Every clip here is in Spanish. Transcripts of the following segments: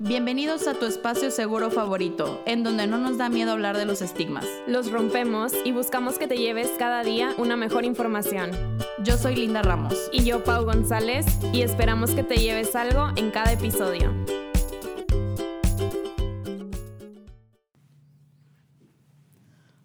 Bienvenidos a tu espacio seguro favorito, en donde no nos da miedo hablar de los estigmas. Los rompemos y buscamos que te lleves cada día una mejor información. Yo soy Linda Ramos. Y yo, Pau González, y esperamos que te lleves algo en cada episodio.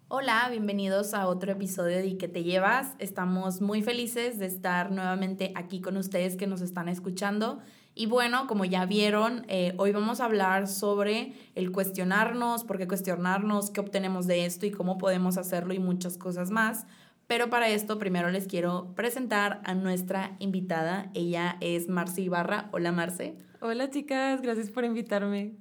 Hola, bienvenidos a otro episodio de ¿Y qué te llevas? Estamos muy felices de estar nuevamente aquí con ustedes que nos están escuchando y bueno, como ya vieron, eh, hoy vamos a hablar sobre el cuestionarnos, por qué cuestionarnos, qué obtenemos de esto y cómo podemos hacerlo y muchas cosas más. Pero para esto primero les quiero presentar a nuestra invitada. Ella es Marce Ibarra. Hola Marce. Hola chicas, gracias por invitarme.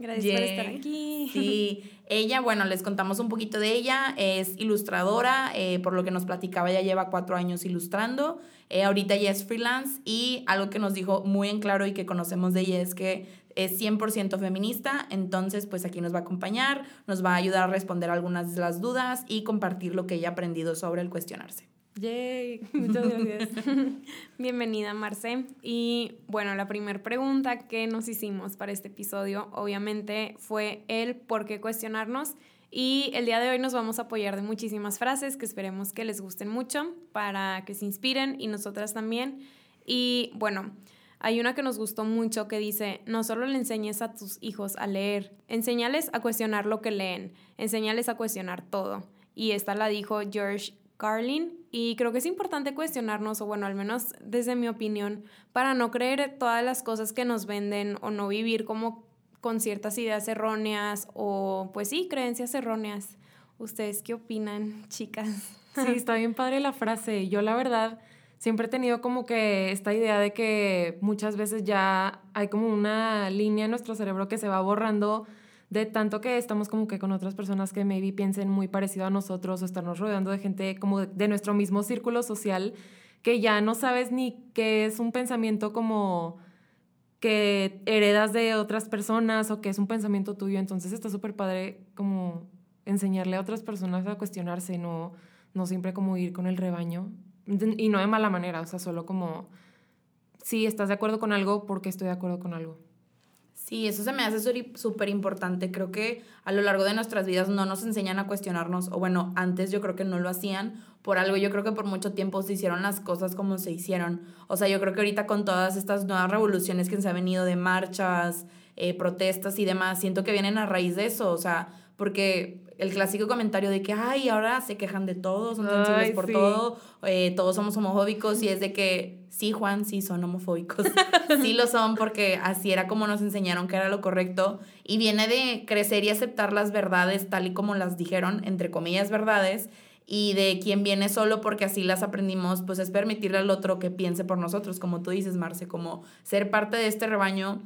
Gracias por estar aquí. Sí, ella, bueno, les contamos un poquito de ella. Es ilustradora, eh, por lo que nos platicaba, ya lleva cuatro años ilustrando. Eh, ahorita ya es freelance y algo que nos dijo muy en claro y que conocemos de ella es que es 100% feminista, entonces pues aquí nos va a acompañar, nos va a ayudar a responder algunas de las dudas y compartir lo que ella ha aprendido sobre el cuestionarse. Yay, muchas gracias. Bienvenida Marce. Y bueno, la primera pregunta que nos hicimos para este episodio obviamente fue el por qué cuestionarnos y el día de hoy nos vamos a apoyar de muchísimas frases que esperemos que les gusten mucho para que se inspiren y nosotras también. Y bueno, hay una que nos gustó mucho que dice, no solo le enseñes a tus hijos a leer, enséñales a cuestionar lo que leen, enséñales a cuestionar todo. Y esta la dijo George Carlin y creo que es importante cuestionarnos, o bueno, al menos desde mi opinión, para no creer todas las cosas que nos venden o no vivir como con ciertas ideas erróneas o pues sí, creencias erróneas. ¿Ustedes qué opinan, chicas? Sí, está bien padre la frase. Yo la verdad siempre he tenido como que esta idea de que muchas veces ya hay como una línea en nuestro cerebro que se va borrando de tanto que estamos como que con otras personas que maybe piensen muy parecido a nosotros o estarnos rodeando de gente como de nuestro mismo círculo social que ya no sabes ni qué es un pensamiento como que heredas de otras personas o que es un pensamiento tuyo. Entonces está súper padre como enseñarle a otras personas a cuestionarse, no, no siempre como ir con el rebaño. Y no de mala manera, o sea, solo como, si estás de acuerdo con algo, porque estoy de acuerdo con algo. Sí, eso se me hace súper importante. Creo que a lo largo de nuestras vidas no nos enseñan a cuestionarnos, o bueno, antes yo creo que no lo hacían por algo. Yo creo que por mucho tiempo se hicieron las cosas como se hicieron. O sea, yo creo que ahorita con todas estas nuevas revoluciones que se han venido de marchas, eh, protestas y demás, siento que vienen a raíz de eso. O sea, porque el clásico comentario de que, ay, ahora se quejan de todo, son sensibles por todo, eh, todos somos homofóbicos y es de que, sí, Juan, sí, son homofóbicos, sí lo son porque así era como nos enseñaron que era lo correcto y viene de crecer y aceptar las verdades tal y como las dijeron, entre comillas, verdades, y de quien viene solo porque así las aprendimos, pues es permitirle al otro que piense por nosotros, como tú dices, Marce, como ser parte de este rebaño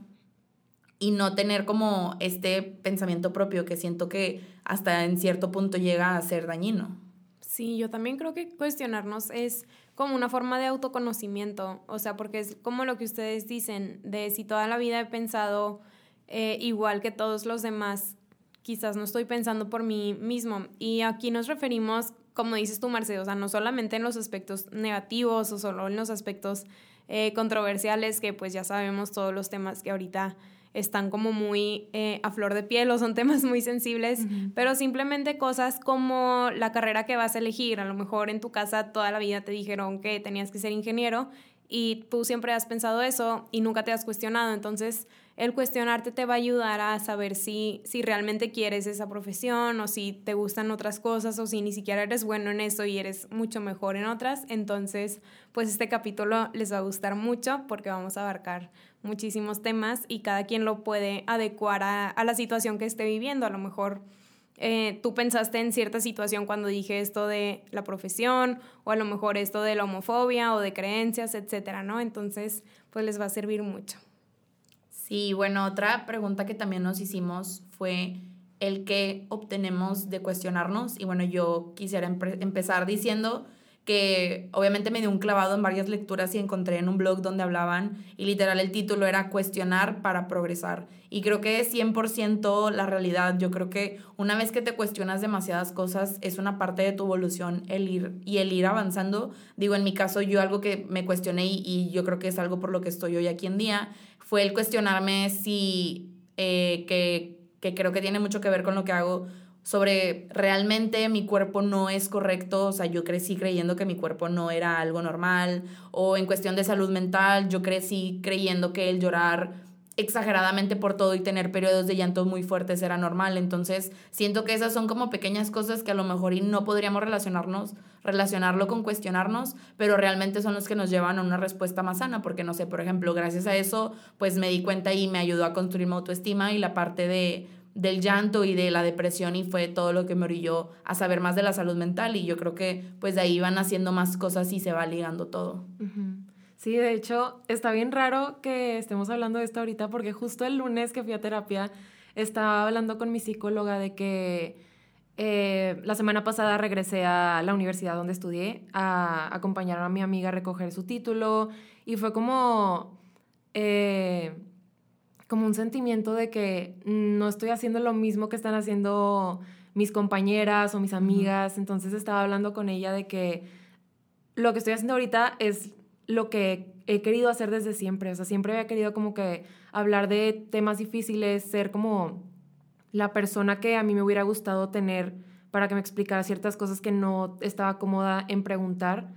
y no tener como este pensamiento propio que siento que hasta en cierto punto llega a ser dañino. Sí, yo también creo que cuestionarnos es como una forma de autoconocimiento, o sea, porque es como lo que ustedes dicen, de si toda la vida he pensado eh, igual que todos los demás, quizás no estoy pensando por mí mismo. Y aquí nos referimos, como dices tú, Marcelo, o sea, no solamente en los aspectos negativos o solo en los aspectos eh, controversiales, que pues ya sabemos todos los temas que ahorita están como muy eh, a flor de piel o son temas muy sensibles, pero simplemente cosas como la carrera que vas a elegir. A lo mejor en tu casa toda la vida te dijeron que tenías que ser ingeniero y tú siempre has pensado eso y nunca te has cuestionado. Entonces, el cuestionarte te va a ayudar a saber si, si realmente quieres esa profesión o si te gustan otras cosas o si ni siquiera eres bueno en eso y eres mucho mejor en otras. Entonces, pues este capítulo les va a gustar mucho porque vamos a abarcar muchísimos temas y cada quien lo puede adecuar a, la situación que esté viviendo. A lo mejor eh, tú pensaste en cierta situación cuando dije esto de la profesión o a lo mejor esto de la homofobia o de creencias, etcétera, ¿no? Entonces, pues les va a servir mucho. Sí, bueno, otra pregunta que también nos hicimos fue el que obtenemos de cuestionarnos. Y bueno, yo quisiera empezar diciendo que obviamente me dio un clavado en varias lecturas y encontré en un blog donde hablaban y literal el título era cuestionar para progresar. Y creo que es 100% la realidad. Yo creo que una vez que te cuestionas demasiadas cosas es una parte de tu evolución el ir y el ir avanzando. Digo, en mi caso yo algo que me cuestioné y, yo creo que es algo por lo que estoy hoy aquí en día fue el cuestionarme si eh, que, que creo que tiene mucho que ver con lo que hago sobre realmente mi cuerpo no es correcto, o sea, yo crecí creyendo que mi cuerpo no era algo normal, o en cuestión de salud mental, yo crecí creyendo que el llorar exageradamente por todo y tener periodos de llanto muy fuertes era normal. Entonces, siento que esas son como pequeñas cosas que a lo mejor no podríamos relacionarnos, relacionarlo con cuestionarnos, pero realmente son los que nos llevan a una respuesta más sana, porque no sé, por ejemplo, gracias a eso, pues me di cuenta y me ayudó a construir mi autoestima y la parte de del llanto y de la depresión y fue todo lo que me orilló a saber más de la salud mental y yo creo que pues de ahí van haciendo más cosas y se va ligando todo. Sí, de hecho, está bien raro que estemos hablando de esto ahorita porque justo el lunes que fui a terapia estaba hablando con mi psicóloga de que eh, la semana pasada regresé a la universidad donde estudié a acompañar a mi amiga a recoger su título y fue como, eh, como un sentimiento de que no estoy haciendo lo mismo que están haciendo mis compañeras o mis amigas. Entonces estaba hablando con ella de que lo que estoy haciendo ahorita es lo que he querido hacer desde siempre. O sea, siempre había querido como que hablar de temas difíciles, ser como la persona que a mí me hubiera gustado tener para que me explicara ciertas cosas que no estaba cómoda en preguntar.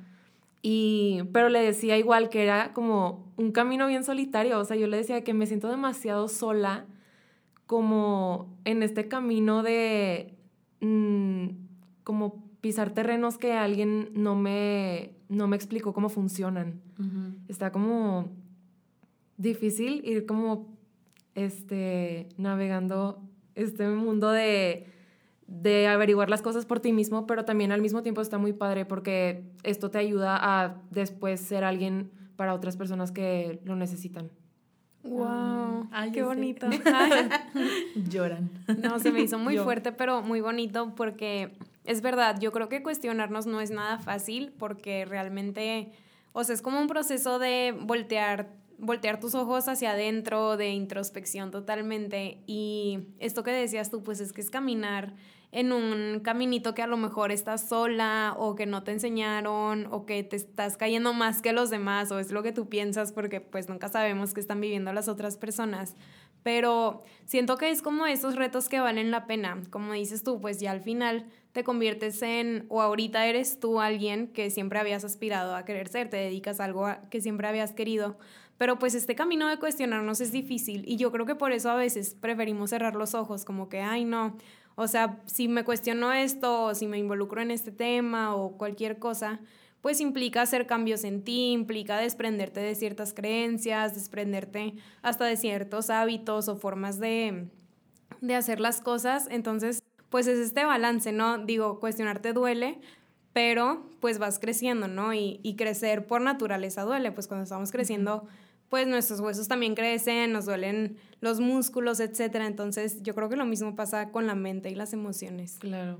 Y, pero le decía igual que era como un camino bien solitario. O sea, yo le decía que me siento demasiado sola como en este camino de mm, como pisar terrenos que alguien no me, no me explicó cómo funcionan. Está como difícil ir como este, navegando este mundo de, de averiguar las cosas por ti mismo, pero también al mismo tiempo está muy padre porque esto te ayuda a después ser alguien para otras personas que lo necesitan. Wow, Ay, qué bonito. Lloran. No, se me hizo muy fuerte, pero muy bonito porque es verdad, yo creo que cuestionarnos no es nada fácil porque realmente, o sea, es como un proceso de voltear, voltear tus ojos hacia adentro, de introspección totalmente. Y esto que decías tú, pues es que es caminar en un caminito que a lo mejor estás sola o que no te enseñaron o que te estás cayendo más que los demás o es lo que tú piensas porque pues nunca sabemos qué están viviendo las otras personas. Pero siento que es como esos retos que valen la pena. Como dices tú, pues ya al final te conviertes en, o ahorita eres tú alguien que siempre habías aspirado a querer ser, te dedicas a algo que siempre habías querido. Pero pues este camino de cuestionarnos es difícil y yo creo que por eso a veces preferimos cerrar los ojos, como que, ay no, o sea, si me cuestiono esto o si me involucro en este tema o cualquier cosa, pues implica hacer cambios en ti, implica desprenderte de ciertas creencias, desprenderte hasta de ciertos hábitos o formas de, de hacer las cosas. Entonces, pues es este balance, ¿no? Digo, cuestionarte duele, pero pues vas creciendo, ¿no? Y, y crecer por naturaleza duele, pues cuando estamos creciendo pues nuestros huesos también crecen, nos duelen los músculos, etcétera. Entonces, yo creo que lo mismo pasa con la mente y las emociones. Claro.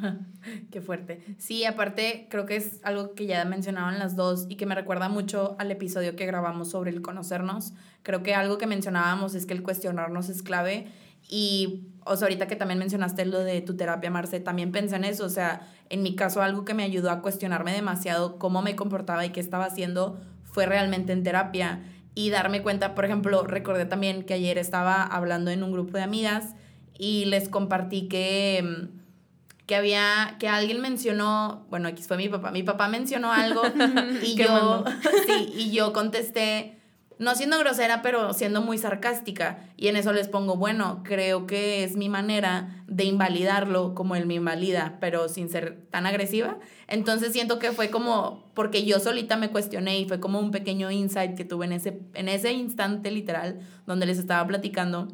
Qué fuerte. Sí, aparte creo que es algo que ya mencionaban las dos y que me recuerda mucho al episodio que grabamos sobre el conocernos. Creo que algo que mencionábamos es que el cuestionarnos es clave y, o sea, ahorita que también mencionaste lo de tu terapia, Marce, también pensé en eso. O sea, en mi caso algo que me ayudó a cuestionarme demasiado cómo me comportaba y qué estaba haciendo fue realmente en terapia y darme cuenta, por ejemplo, recordé también que ayer estaba hablando en un grupo de amigas y les compartí que, mm, que había, que alguien mencionó, bueno, aquí fue mi papá, mi papá mencionó algo y yo, sí, y yo contesté, no siendo grosera, pero siendo muy sarcástica. Y en eso les pongo, bueno, creo que es mi manera de invalidarlo como él me invalida, pero sin ser tan agresiva. Entonces siento que fue como, porque yo solita me cuestioné y fue como un pequeño insight que tuve en ese, en ese instante literal donde les estaba platicando.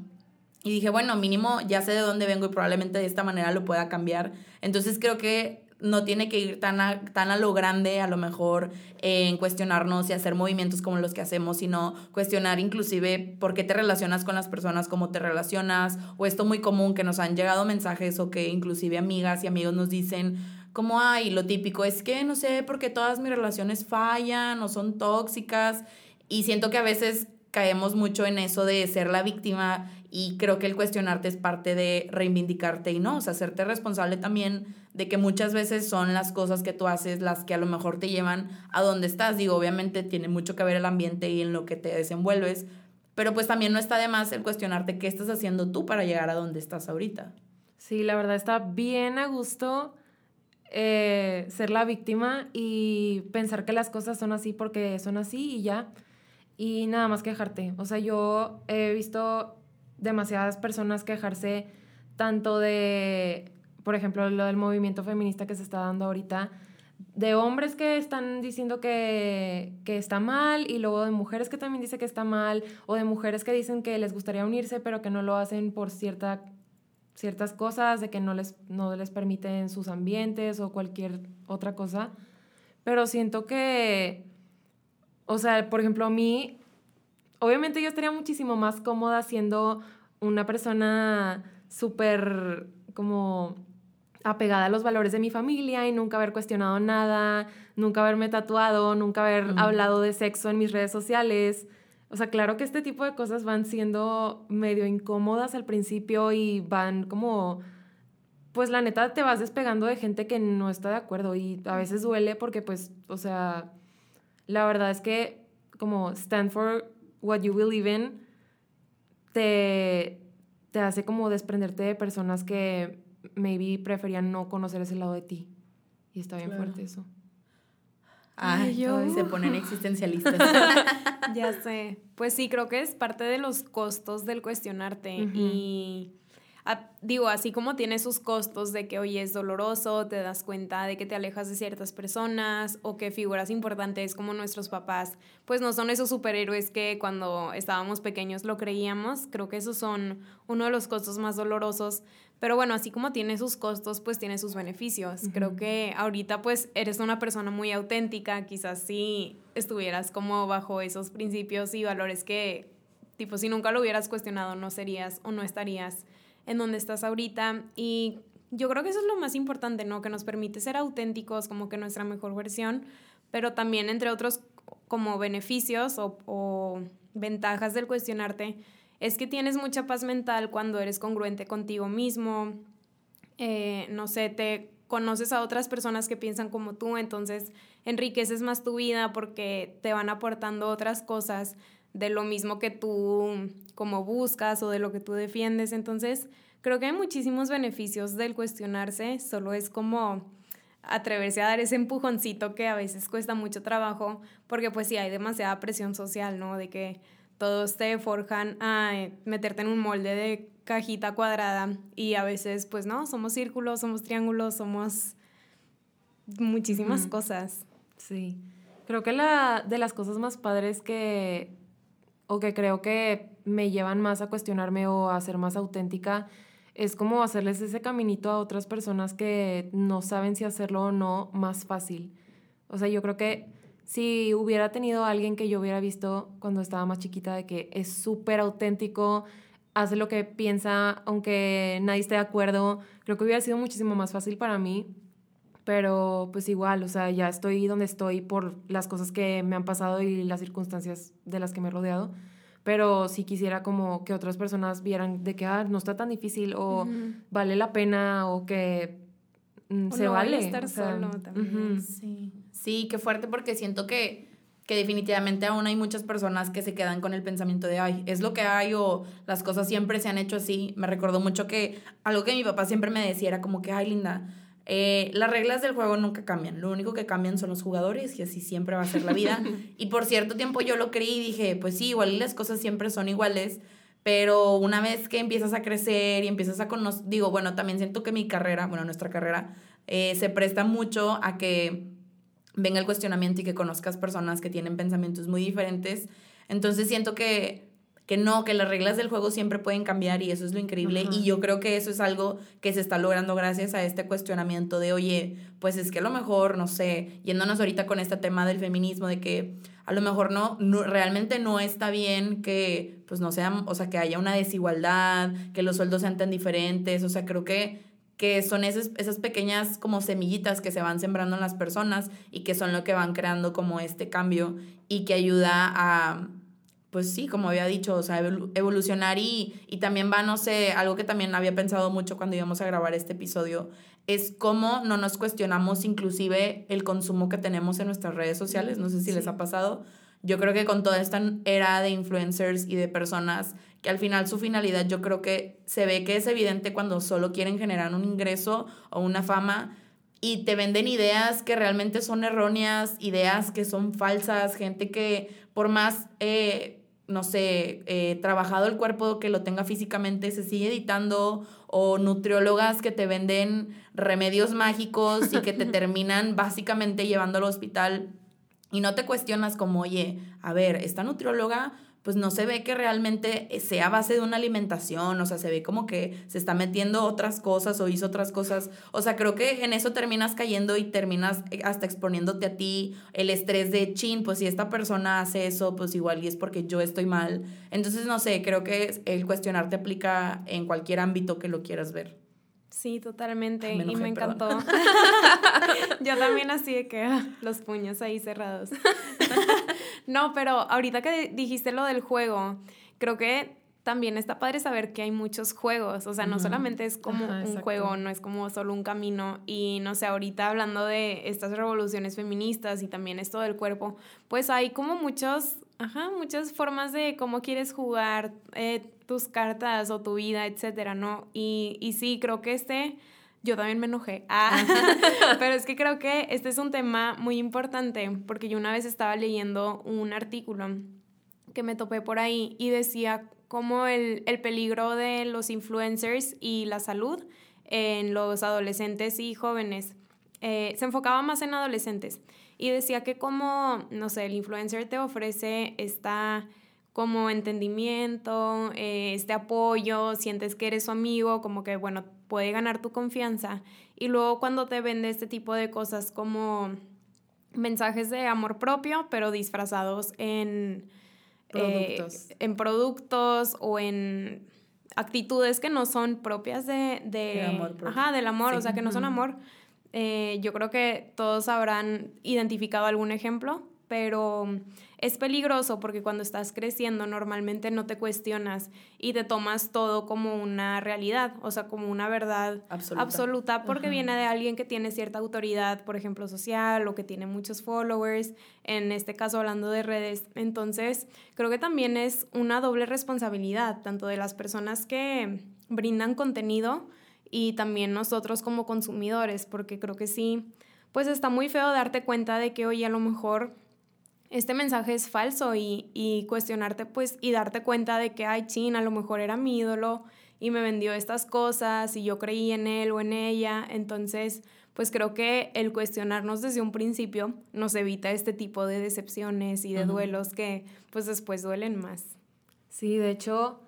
Y dije, bueno, mínimo ya sé de dónde vengo y probablemente de esta manera lo pueda cambiar. Entonces creo que no tiene que ir tan a, tan a lo grande, a lo mejor en cuestionarnos y hacer movimientos como los que hacemos, sino cuestionar inclusive por qué te relacionas con las personas, cómo te relacionas, o esto muy común que nos han llegado mensajes o que inclusive amigas y amigos nos dicen, como, ay, lo típico es que no sé por qué todas mis relaciones fallan o son tóxicas, y siento que a veces caemos mucho en eso de ser la víctima y creo que el cuestionarte es parte de reivindicarte y no, o sea, hacerte responsable también de que muchas veces son las cosas que tú haces las que a lo mejor te llevan a donde estás. Digo, obviamente tiene mucho que ver el ambiente y en lo que te desenvuelves, pero pues también no está de más el cuestionarte qué estás haciendo tú para llegar a donde estás ahorita. Sí, la verdad está bien a gusto eh, ser la víctima y pensar que las cosas son así porque son así y ya. Y nada más quejarte. O sea, yo he visto demasiadas personas quejarse tanto de, por ejemplo, lo del movimiento feminista que se está dando ahorita, de hombres que están diciendo que, que, está mal y luego de mujeres que también dicen que está mal o de mujeres que dicen que les gustaría unirse pero que no lo hacen por cierta, ciertas cosas, de que no les, no les permiten sus ambientes o cualquier otra cosa. Pero siento que, o sea, por ejemplo, a mí, obviamente yo estaría muchísimo más cómoda siendo una persona súper como apegada a los valores de mi familia y nunca haber cuestionado nada, nunca haberme tatuado, nunca haber hablado de sexo en mis redes sociales. O sea, claro que este tipo de cosas van siendo medio incómodas al principio y van como, pues la neta te vas despegando de gente que no está de acuerdo y a veces duele porque pues, o sea, la verdad es que como stand for what you believe in te, te hace como desprenderte de personas que maybe preferían no conocer ese lado de ti. Y está bien fuerte eso. Ay, yo. se ponen existencialistas. ya sé. Pues sí, creo que es parte de los costos del cuestionarte. Y digo, así como tiene sus costos de que, hoy es doloroso, te das cuenta de que te alejas de ciertas personas o que figuras importantes como nuestros papás, pues no son esos superhéroes que cuando estábamos pequeños lo creíamos. Creo que esos son uno de los costos más dolorosos. Pero bueno, así como tiene sus costos, pues tiene sus beneficios. Creo que ahorita pues eres una persona muy auténtica, quizás si estuvieras como bajo esos principios y valores que, tipo, si nunca lo hubieras cuestionado, no serías o no estarías en donde estás ahorita. Y yo creo que eso es lo más importante, ¿no? Que nos permite ser auténticos, como que nuestra mejor versión, pero también entre otros como beneficios o, ventajas del cuestionarte, es que tienes mucha paz mental cuando eres congruente contigo mismo, eh, no sé, te conoces a otras personas que piensan como tú, entonces enriqueces más tu vida porque te van aportando otras cosas de lo mismo que tú como buscas o de lo que tú defiendes. Entonces, creo que hay muchísimos beneficios del cuestionarse, solo es como atreverse a dar ese empujoncito que a veces cuesta mucho trabajo, porque pues sí hay demasiada presión social, ¿no? De que todos te forjan a meterte en un molde de cajita cuadrada y a veces pues no, somos círculos, somos triángulos, somos muchísimas cosas. Sí. Creo que la de las cosas más padres que o que creo que me llevan más a cuestionarme o a ser más auténtica, es como hacerles ese caminito a otras personas que no saben si hacerlo o no más fácil. O sea, yo creo que si hubiera tenido alguien que yo hubiera visto cuando estaba más chiquita de que es súper auténtico, hace lo que piensa, aunque nadie esté de acuerdo, creo que hubiera sido muchísimo más fácil para mí. Pero pues igual, o sea, ya estoy donde estoy por las cosas que me han pasado y las circunstancias de las que me he rodeado. Pero sí quisiera como que otras personas vieran de que ah, no está tan difícil o vale la pena o que mm, se vale. estar solo también. Sí. Sí, qué fuerte porque siento que que definitivamente aún hay muchas personas que se quedan con el pensamiento de, ay, es lo que hay o las cosas siempre se han hecho así. Me recordó mucho que algo que mi papá siempre me decía era como que, ay, linda, eh, las reglas del juego nunca cambian, lo único que cambian son los jugadores y así siempre va a ser la vida. y por cierto tiempo yo lo creí y dije, pues sí, igual las cosas siempre son iguales, pero una vez que empiezas a crecer y empiezas a conocer, digo, bueno, también siento que mi carrera, bueno, nuestra carrera, eh, se presta mucho a que venga el cuestionamiento y que conozcas personas que tienen pensamientos muy diferentes. Entonces siento que que no, que las reglas del juego siempre pueden cambiar y eso es lo increíble. Y yo creo que eso es algo que se está logrando gracias a este cuestionamiento de, oye, pues es que a lo mejor, no sé, yéndonos ahorita con este tema del feminismo, de que a lo mejor no, no realmente no está bien que, pues no sea, o sea, que haya una desigualdad, que los sueldos sean tan diferentes, o sea, creo que que son esas, esas pequeñas como semillitas que se van sembrando en las personas y que son lo que van creando como este cambio y que ayuda a, pues sí, como había dicho, o sea, evolucionar y, y también va, no sé, algo que también había pensado mucho cuando íbamos a grabar este episodio, es cómo no nos cuestionamos inclusive el consumo que tenemos en nuestras redes sociales, no sé si les ha pasado. yo creo que con toda esta era de influencers y de personas que al final su finalidad yo creo que se ve que es evidente cuando solo quieren generar un ingreso o una fama y te venden ideas que realmente son erróneas, ideas que son falsas, gente que por más, eh, no sé, eh, trabajado el cuerpo que lo tenga físicamente, se sigue editando, o nutriólogas que te venden remedios mágicos y que te terminan básicamente llevando al hospital y no te cuestionas como, oye, a ver, esta nutrióloga pues no se ve que realmente sea base de una alimentación, o sea, se ve como que se está metiendo otras cosas o hizo otras cosas. O sea, creo que en eso terminas cayendo y terminas eh, hasta exponiéndote a ti el estrés de chin, pues si esta persona hace eso, pues igual y es porque yo estoy mal. Entonces, no sé, creo que el cuestionarte aplica en cualquier ámbito que lo quieras ver. Sí, totalmente. y me encantó. Yo también así de que ah, los puños ahí cerrados. no, pero ahorita que dijiste lo del juego, creo que también está padre saber que hay muchos juegos, o sea, no solamente es como un juego, no es como solo un camino y no sé, ahorita hablando de estas revoluciones feministas y también esto del cuerpo, pues hay como muchos, ajá, muchas formas de cómo quieres jugar eh, tus cartas o tu vida, etcétera, ¿no? Y, y sí, creo que este, yo también me enojé, ah, pero es que creo que este es un tema muy importante porque yo una vez estaba leyendo un artículo que me topé por ahí y decía como el, peligro de los influencers y la salud en los adolescentes y jóvenes. Eh, se enfocaba más en adolescentes y decía que como, no sé, el influencer te ofrece esta como entendimiento, eh, este apoyo, sientes que eres su amigo, como que, bueno, puede ganar tu confianza. Y luego cuando te vende este tipo de cosas como mensajes de amor propio, pero disfrazados en Productos. Eh, en productos o en actitudes que no son propias de, de amor ajá, del amor, o sea, que no son amor. Eh, yo creo que todos habrán identificado algún ejemplo, pero es peligroso porque cuando estás creciendo normalmente no te cuestionas y te tomas todo como una realidad, o sea, como una verdad absoluta, porque viene de alguien que tiene cierta autoridad, por ejemplo, social o que tiene muchos followers, en este caso hablando de redes. Entonces, creo que también es una doble responsabilidad, tanto de las personas que brindan contenido y también nosotros como consumidores, porque creo que sí, pues está muy feo darte cuenta de que, oye, a lo mejor este mensaje es falso y, cuestionarte pues y darte cuenta de que, ay, Chin, a lo mejor era mi ídolo y me vendió estas cosas y yo creí en él o en ella. Entonces, pues creo que el cuestionarnos desde un principio nos evita este tipo de decepciones y de duelos que pues después duelen más. Sí, de hecho,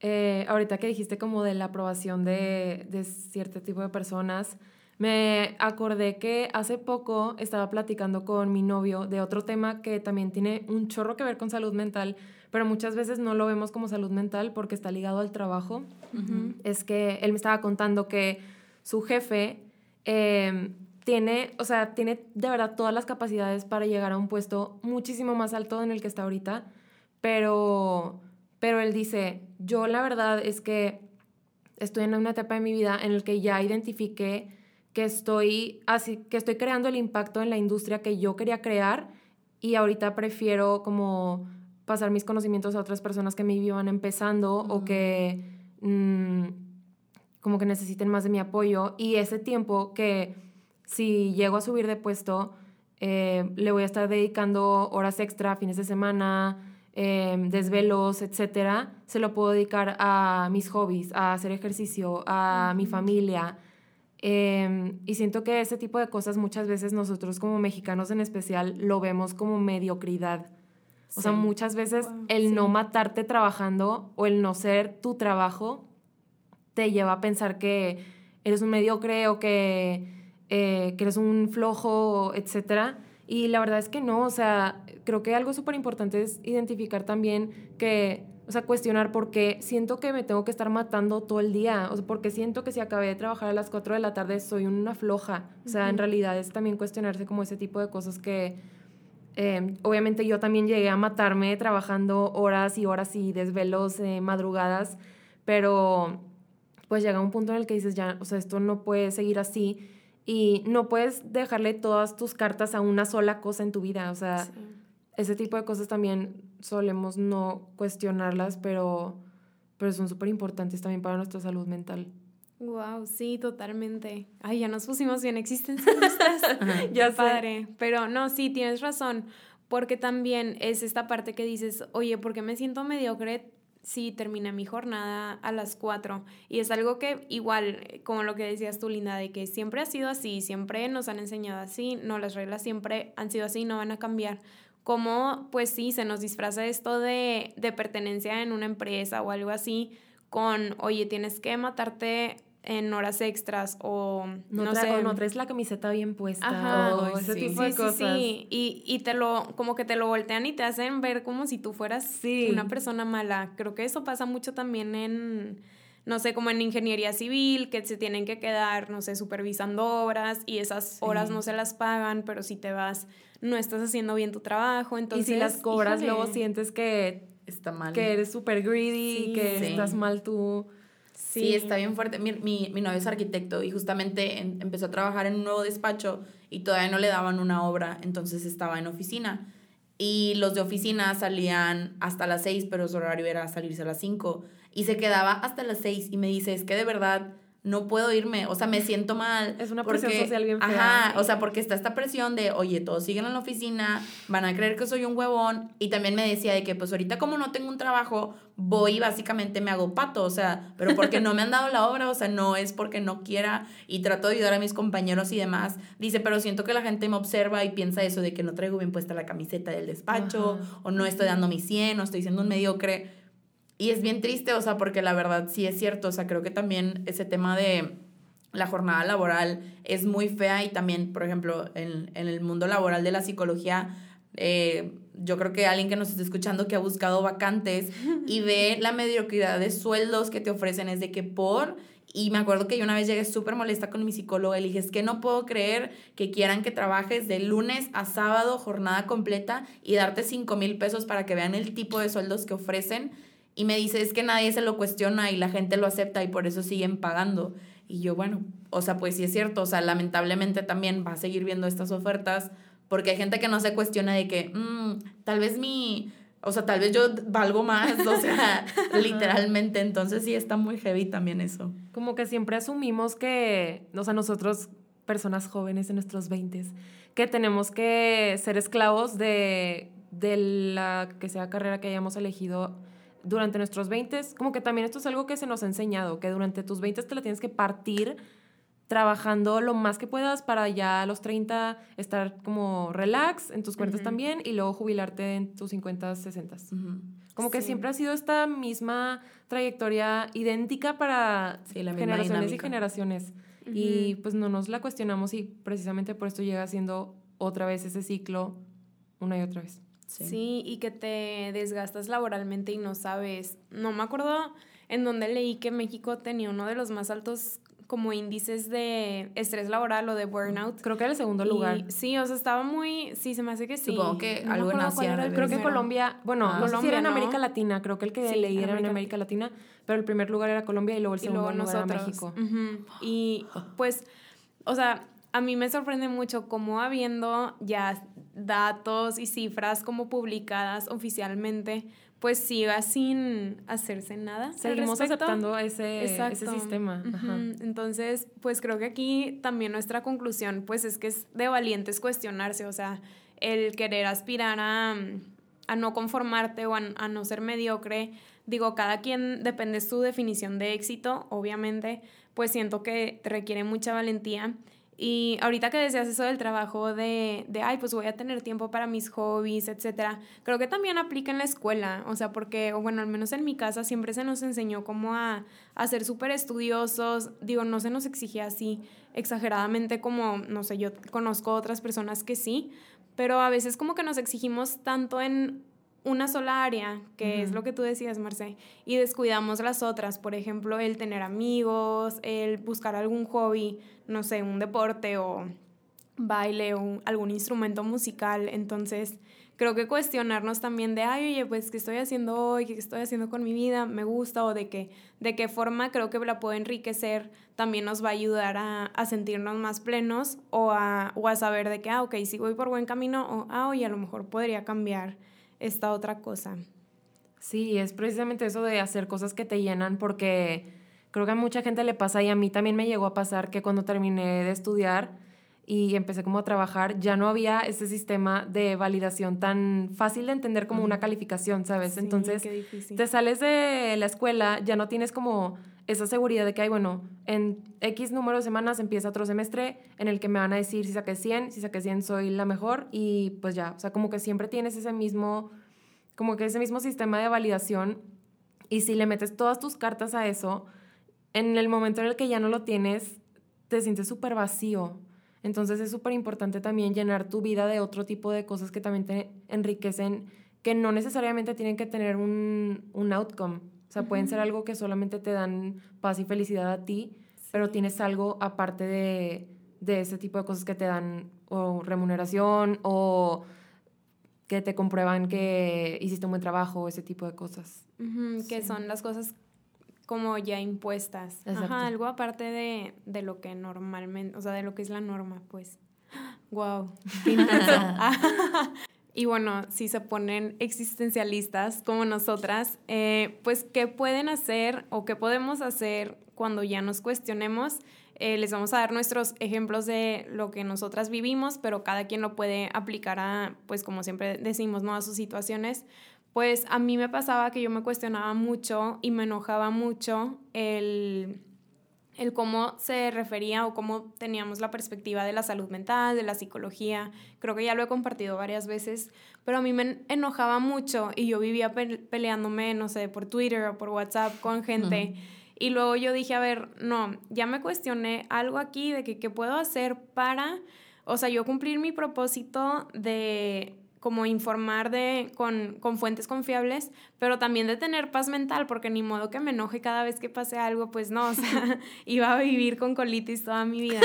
eh, ahorita que dijiste como de la aprobación de, de cierto tipo de personas, me acordé que hace poco estaba platicando con mi novio de otro tema que también tiene un chorro que ver con salud mental, pero muchas veces no lo vemos como salud mental porque está ligado al trabajo. Es que él me estaba contando que su jefe em, tiene, o sea, tiene de verdad todas las capacidades para llegar a un puesto muchísimo más alto en el que está ahorita, pero, pero él dice, yo la verdad es que estoy en una etapa de mi vida en la que ya identifiqué que estoy, así, que estoy creando el impacto en la industria que yo quería crear y ahorita prefiero como pasar mis conocimientos a otras personas que me iban empezando o que mm, como que necesiten más de mi apoyo. Y ese tiempo que si llego a subir de puesto eh, le voy a estar dedicando horas extra, fines de semana, em, desvelos, etcétera, se lo puedo dedicar a mis hobbies, a hacer ejercicio, a mi familia, Em, y siento que ese tipo de cosas muchas veces nosotros como mexicanos en especial lo vemos como mediocridad. O sea, muchas veces el no matarte trabajando o el no ser tu trabajo te lleva a pensar que eres un mediocre o que, eh, que eres un flojo, etc. Y la verdad es que no, o sea, creo que algo súper importante es identificar también que o sea, cuestionar por qué siento que me tengo que estar matando todo el día. O sea, porque siento que si acabé de trabajar a las 4 de la tarde soy una floja. O sea, en realidad es también cuestionarse como ese tipo de cosas que eh, obviamente yo también llegué a matarme trabajando horas y horas y desvelos, eh, madrugadas, pero pues llega un punto en el que dices ya, o sea, esto no puede seguir así y no puedes dejarle todas tus cartas a una sola cosa en tu vida. O sea, ese tipo de cosas también solemos no cuestionarlas, pero, pero son súper importantes también para nuestra salud mental. Wow, sí, totalmente. Ay, ya nos pusimos bien existencialistas. ya padre. Pero no, sí, tienes razón. Porque también es esta parte que dices, oye, ¿por qué me siento mediocre si termina mi jornada a las 4? Y es algo que igual, como lo que decías tú, Linda, de que siempre ha sido así, siempre nos han enseñado así, no, las reglas siempre han sido así, no van a cambiar. Como, pues sí, se nos disfraza esto de, de pertenencia en una empresa o algo así, con, oye, tienes que matarte en horas extras o no, sé. O no traes la camiseta bien puesta o ese tipo de cosas. Sí, Y, y te lo, como que te lo voltean y te hacen ver como si tú fueras una persona mala. Creo que eso pasa mucho también en, no sé, como en ingeniería civil, que se tienen que quedar, no sé, supervisando obras y esas horas no se las pagan, pero si te vas, no estás haciendo bien tu trabajo. Entonces, y si las cobras, luego sientes que está mal. Que eres súper greedy, que estás mal tú. Sí. está bien fuerte. Mi, mi, mi, novio es arquitecto y justamente empezó a trabajar en un nuevo despacho y todavía no le daban una obra, entonces estaba en oficina. Y los de oficina salían hasta las seis, pero su horario era salirse a las cinco. Y se quedaba hasta las seis y me dice, es que de verdad no puedo irme, o sea, me siento mal. Es una presión social bien fea. Ajá, o sea, porque está esta presión de, oye, todos siguen en la oficina, van a creer que soy un huevón. Y también me decía de que, pues ahorita como no tengo un trabajo, voy y básicamente me hago pato, o sea, pero porque no me han dado la obra, o sea, no es porque no quiera y trato de ayudar a mis compañeros y demás. Dice, pero siento que la gente me observa y piensa eso de que no traigo bien puesta la camiseta del despacho, o no estoy dando mi 100, o estoy siendo un mediocre y es bien triste, o sea, porque la verdad sí es cierto, o sea, creo que también ese tema de la jornada laboral es muy fea y también, por ejemplo, en, el mundo laboral de la psicología, eh, yo creo que alguien que nos esté escuchando que ha buscado vacantes y ve la mediocridad de sueldos que te ofrecen es de que por... Y me acuerdo que yo una vez llegué súper molesta con mi psicóloga y le dije, es que no puedo creer que quieran que trabajes de lunes a sábado, jornada completa, y darte 5 mil pesos para que vean el tipo de sueldos que ofrecen y me dice, es que nadie se lo cuestiona y la gente lo acepta y por eso siguen pagando. Y yo, bueno, o sea, pues sí es cierto, o sea, lamentablemente también va a seguir viendo estas ofertas porque hay gente que no se cuestiona de que, mm, tal vez mi, o sea, tal vez yo valgo más, o sea, literalmente, entonces sí está muy heavy también eso. Como que siempre asumimos que, o sea, nosotros, personas jóvenes en nuestros 20, que tenemos que ser esclavos de, de la que sea carrera que hayamos elegido durante nuestros 20, como que también esto es algo que se nos ha enseñado, que durante tus 20 te la tienes que partir trabajando lo más que puedas para ya a los 30 estar como relax en tus cuentas también y luego jubilarte en tus 50, 60. Como que siempre ha sido esta misma trayectoria idéntica para generaciones y generaciones. Y pues no nos la cuestionamos y precisamente por esto llega siendo otra vez ese ciclo una y otra vez. Sí. y que te desgastas laboralmente y no sabes. No me acuerdo en donde leí que México tenía uno de los más altos como índices de estrés laboral o de burnout. Creo que era el segundo lugar. Sí, o sea, estaba muy, sí, se me hace que sí. Supongo que algo en Asia. Creo que Colombia, bueno, ah, no era en América Latina, creo que el que leí era en América Latina, pero el primer lugar era Colombia y luego el segundo lugar era México. Y pues, o sea, a mí me sorprende mucho cómo habiendo ya datos y cifras como publicadas oficialmente, pues siga sin hacerse nada. Seguimos aceptando ese, ese sistema. Entonces, pues creo que aquí también nuestra conclusión, pues es que es de valientes cuestionarse, o sea, el querer aspirar a, a no conformarte o a, a, no ser mediocre. Digo, cada quien depende de su definición de éxito, obviamente, pues siento que requiere mucha valentía y ahorita que decías eso del trabajo de, de, ay, pues voy a tener tiempo para mis hobbies, etcétera, creo que también aplica en la escuela, o sea, porque, o bueno, al menos en mi casa siempre se nos enseñó como a, a ser súper estudiosos, digo, no se nos exigía así exageradamente como, no sé, yo conozco otras personas que sí, pero a veces como que nos exigimos tanto en una sola área, que es lo que tú decías, Marce, y descuidamos las otras, por ejemplo, el tener amigos, el buscar algún hobby, no sé, un deporte o baile o algún instrumento musical. Entonces, creo que cuestionarnos también de, ay, oye, pues, ¿qué estoy haciendo hoy? ¿Qué estoy haciendo con mi vida? ¿Me gusta? O de, qué de qué forma creo que la puedo enriquecer también nos va a ayudar a, a sentirnos más plenos o a, o a saber de que, ah, ok, si voy por buen camino o, ah, oye, a lo mejor podría cambiar esta otra cosa. Sí, es precisamente eso de hacer cosas que te llenan porque creo que a mucha gente le pasa y a mí también me llegó a pasar que cuando terminé de estudiar, y empecé como a trabajar, ya no había ese sistema de validación tan fácil de entender como una calificación, ¿sabes? Entonces, te sales de la escuela, ya no tienes como esa seguridad de que, hay, bueno, en X número de semanas empieza otro semestre en el que me van a decir si saqué 100, si saqué 100 soy la mejor y pues ya, o sea, como que siempre tienes ese mismo, como que ese mismo sistema de validación y si le metes todas tus cartas a eso, en el momento en el que ya no lo tienes, te sientes súper vacío. Entonces es súper importante también llenar tu vida de otro tipo de cosas que también te enriquecen, que no necesariamente tienen que tener un, un outcome. O sea, pueden ser algo que solamente te dan paz y felicidad a ti, pero tienes algo aparte de, de ese tipo de cosas que te dan o remuneración o que te comprueban que hiciste un buen trabajo, ese tipo de cosas. Que son las cosas como ya impuestas. Ajá, algo aparte de, de, lo que normalmente, o sea, de lo que es la norma, pues. Wow. y bueno, si se ponen existencialistas como nosotras, eh, pues, ¿qué pueden hacer o qué podemos hacer cuando ya nos cuestionemos? Eh, les vamos a dar nuestros ejemplos de lo que nosotras vivimos, pero cada quien lo puede aplicar a, pues como siempre decimos, ¿no? A sus situaciones pues a mí me pasaba que yo me cuestionaba mucho y me enojaba mucho el, el cómo se refería o cómo teníamos la perspectiva de la salud mental, de la psicología. Creo que ya lo he compartido varias veces, pero a mí me enojaba mucho y yo vivía peleándome, no sé, por Twitter o por WhatsApp con gente. Y luego yo dije, a ver, no, ya me cuestioné algo aquí de que qué puedo hacer para, o sea, yo cumplir mi propósito de como informar de, con, con, fuentes confiables, pero también de tener paz mental, porque ni modo que me enoje cada vez que pase algo, pues no, o sea, iba a vivir con colitis toda mi vida.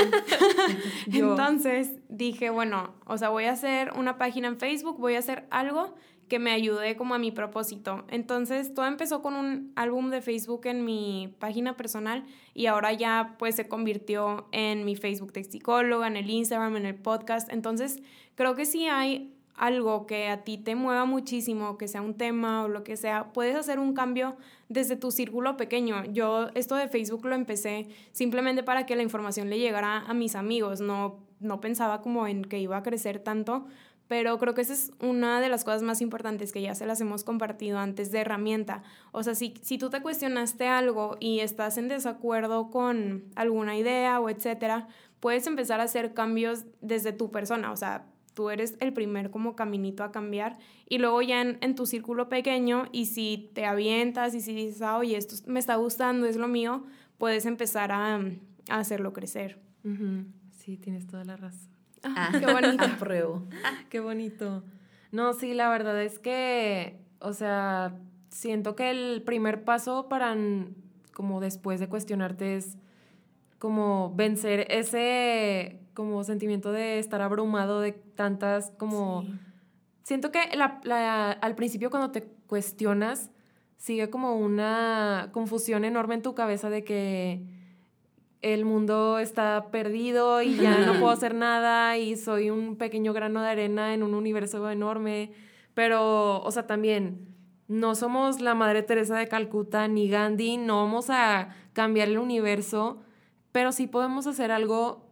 Entonces dije, bueno, o sea, voy a hacer una página en Facebook, voy a hacer algo que me ayude como a mi propósito. Entonces todo empezó con un álbum de Facebook en mi página personal y ahora ya pues se convirtió en mi Facebook de psicóloga, en el Instagram, en el podcast. Entonces creo que sí hay algo que a ti te mueva muchísimo, que sea un tema o lo que sea, puedes hacer un cambio desde tu círculo pequeño. Yo esto de Facebook lo empecé simplemente para que la información le llegara a mis amigos, no, no pensaba como en que iba a crecer tanto, pero creo que esa es una de las cosas más importantes que ya se las hemos compartido antes de herramienta. O sea, si, si tú te cuestionaste algo y estás en desacuerdo con alguna idea o etcétera, puedes empezar a hacer cambios desde tu persona, o sea, tú eres el primer como caminito a cambiar y luego ya en, tu círculo pequeño y si te avientas y si dices, ah, oye, esto me está gustando, es lo mío, puedes empezar a, hacerlo crecer. Sí, tienes toda la razón. Ah, qué bonito. Apruebo. qué bonito. No, sí, la verdad es que, o sea, siento que el primer paso para, como después de cuestionarte es como vencer ese como sentimiento de estar abrumado de tantas como... Siento que la, al principio cuando te cuestionas, sigue como una confusión enorme en tu cabeza de que el mundo está perdido y ya no puedo hacer nada y soy un pequeño grano de arena en un universo enorme. Pero, o sea, también no somos la Madre Teresa de Calcuta ni Gandhi, no vamos a cambiar el universo pero sí podemos hacer algo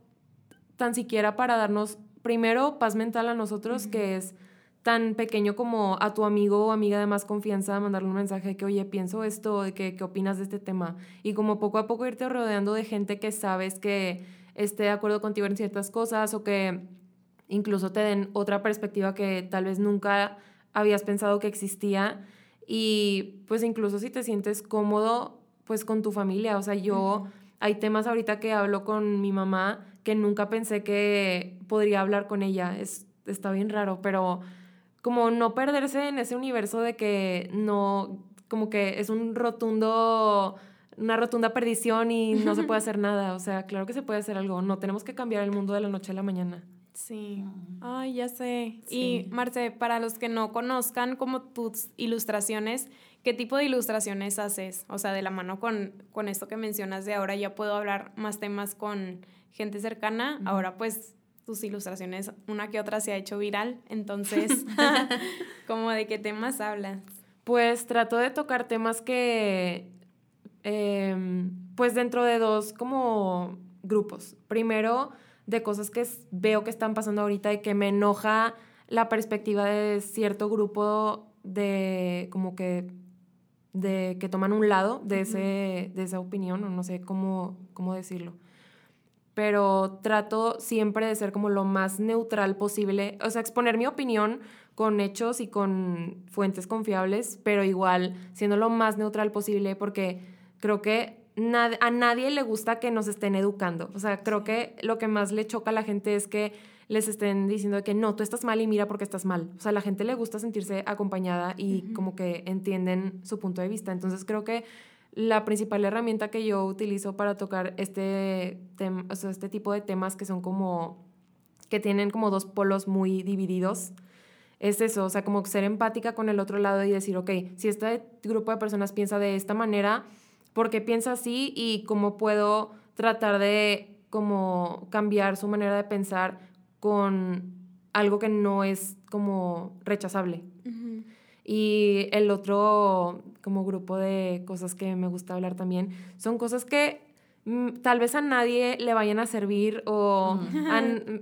tan siquiera para darnos primero paz mental a nosotros, que es tan pequeño como a tu amigo o amiga de más confianza, mandarle un mensaje de que, oye, pienso esto, de que, ¿qué opinas de este tema? Y como poco a poco irte rodeando de gente que sabes que esté de acuerdo contigo en ciertas cosas o que incluso te den otra perspectiva que tal vez nunca habías pensado que existía. Y pues incluso si te sientes cómodo, pues con tu familia. O sea, yo... Hay temas ahorita que hablo con mi mamá que nunca pensé que podría hablar con ella. Es, está bien raro, pero como no perderse en ese universo de que no, como que es un rotundo, una rotunda perdición y no se puede hacer nada. O sea, claro que se puede hacer algo. No tenemos que cambiar el mundo de la noche a la mañana. Sí. Ay, ya sé. Y Marce, para los que no conozcan como tus ilustraciones, ¿qué tipo de ilustraciones haces? O sea, de la mano con, con esto que mencionas de ahora ya puedo hablar más temas con gente cercana. Ahora pues tus ilustraciones, una que otra se ha hecho viral. Entonces, ¿cómo de qué temas hablas? Pues trato de tocar temas que, em, pues dentro de dos como grupos. Primero, de cosas que veo que están pasando ahorita y que me enoja la perspectiva de cierto grupo de como que de que toman un lado de, ese, de esa opinión, o no sé cómo, cómo decirlo. Pero trato siempre de ser como lo más neutral posible, o sea, exponer mi opinión con hechos y con fuentes confiables, pero igual siendo lo más neutral posible porque creo que a nadie le gusta que nos estén educando. O sea, creo que lo que más le choca a la gente es que les estén diciendo que no, tú estás mal y mira porque estás mal. O sea, a la gente le gusta sentirse acompañada y como que entienden su punto de vista. Entonces creo que la principal herramienta que yo utilizo para tocar este, o sea, este tipo de temas que son como, que tienen como dos polos muy divididos, es eso, o sea, como ser empática con el otro lado y decir, ok, si este grupo de personas piensa de esta manera, porque piensa así y cómo puedo tratar de como cambiar su manera de pensar con algo que no es como rechazable. Y el otro como grupo de cosas que me gusta hablar también son cosas que mm, tal vez a nadie le vayan a servir o,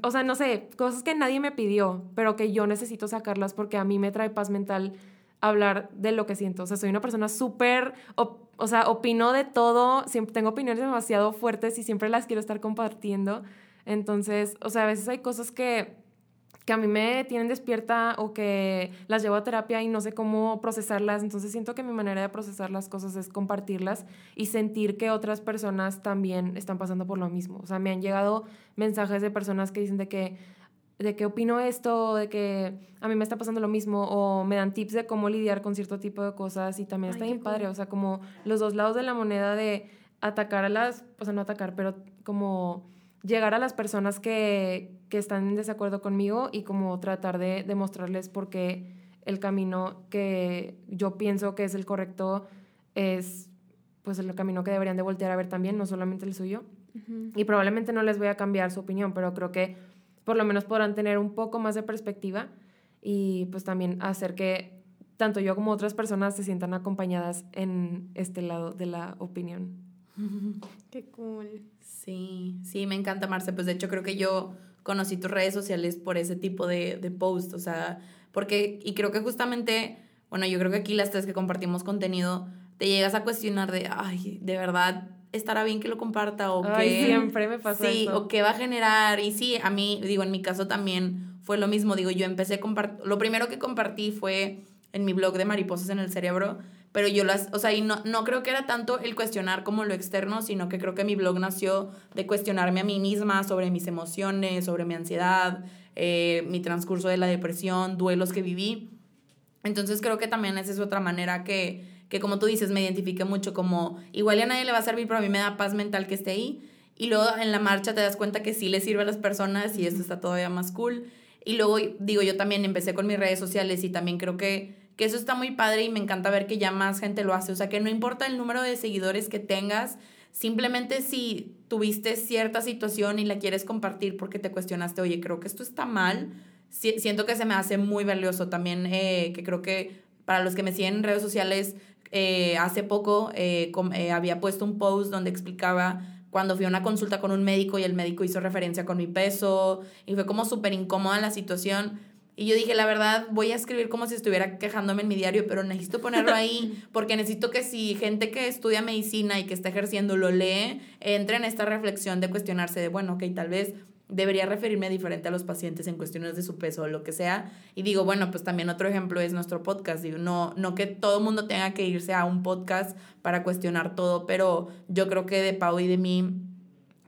o sea, no sé, cosas que nadie me pidió, pero que yo necesito sacarlas porque a mí me trae paz mental hablar de lo que siento. O sea, soy una persona súper, o sea, opino de todo, siempre tengo opiniones demasiado fuertes y siempre las quiero estar compartiendo. Entonces, o sea, a veces hay cosas que, que a mí me tienen despierta o que las llevo a terapia y no sé cómo procesarlas. Entonces siento que mi manera de procesar las cosas es compartirlas y sentir que otras personas también están pasando por lo mismo. O sea, me han llegado mensajes de personas que dicen de que de que opino esto, de que a mí me está pasando lo mismo, o me dan tips de cómo lidiar con cierto tipo de cosas y también está bien padre, o sea, como los dos lados de la moneda de atacar a las, o sea, no atacar, pero como llegar a las personas que, que están en desacuerdo conmigo y como tratar de demostrarles por qué el camino que yo pienso que es el correcto es pues el camino que deberían de voltear a ver también, no solamente el suyo. Y probablemente no les voy a cambiar su opinión, pero creo que por lo menos podrán tener un poco más de perspectiva y pues también hacer que tanto yo como otras personas se sientan acompañadas en este lado de la opinión. Qué cool. Sí, sí, me encanta Marce. Pues de hecho creo que yo conocí tus redes sociales por ese tipo de, de post, o sea, porque, y creo que justamente, bueno, yo creo que aquí las tres que compartimos contenido, te llegas a cuestionar de, ay, de verdad, estará bien que lo comparta o que... siempre me pasa sí, o que va a generar. Y sí, a mí, digo, en mi caso también fue lo mismo. Digo, yo empecé a compartir... Lo primero que compartí fue en mi blog de Mariposas en el Cerebro, pero yo las... O sea, y no, no creo que era tanto el cuestionar como lo externo, sino que creo que mi blog nació de cuestionarme a mí misma sobre mis emociones, sobre mi ansiedad, eh, mi transcurso de la depresión, duelos que viví. Entonces creo que también esa es otra manera que que como tú dices, me identifique mucho como igual a nadie le va a servir, pero a mí me da paz mental que esté ahí. Y luego en la marcha te das cuenta que sí le sirve a las personas y esto está todavía más cool. Y luego digo, yo también empecé con mis redes sociales y también creo que, que eso está muy padre y me encanta ver que ya más gente lo hace. O sea, que no importa el número de seguidores que tengas, simplemente si tuviste cierta situación y la quieres compartir porque te cuestionaste, oye, creo que esto está mal, siento que se me hace muy valioso también, eh, que creo que para los que me siguen en redes sociales, eh, hace poco eh, había puesto un post donde explicaba cuando fui a una consulta con un médico y el médico hizo referencia con mi peso y fue como súper incómoda la situación. Y yo dije, la verdad, voy a escribir como si estuviera quejándome en mi diario, pero necesito ponerlo ahí porque necesito que si gente que estudia medicina y que está ejerciendo lo lee, entre en esta reflexión de cuestionarse de, bueno, ok, tal vez debería referirme diferente a los pacientes en cuestiones de su peso o lo que sea. Y digo, bueno, pues también otro ejemplo es nuestro podcast. Digo, no, no que todo el mundo tenga que irse a un podcast para cuestionar todo, pero yo creo que de Pau y de mí,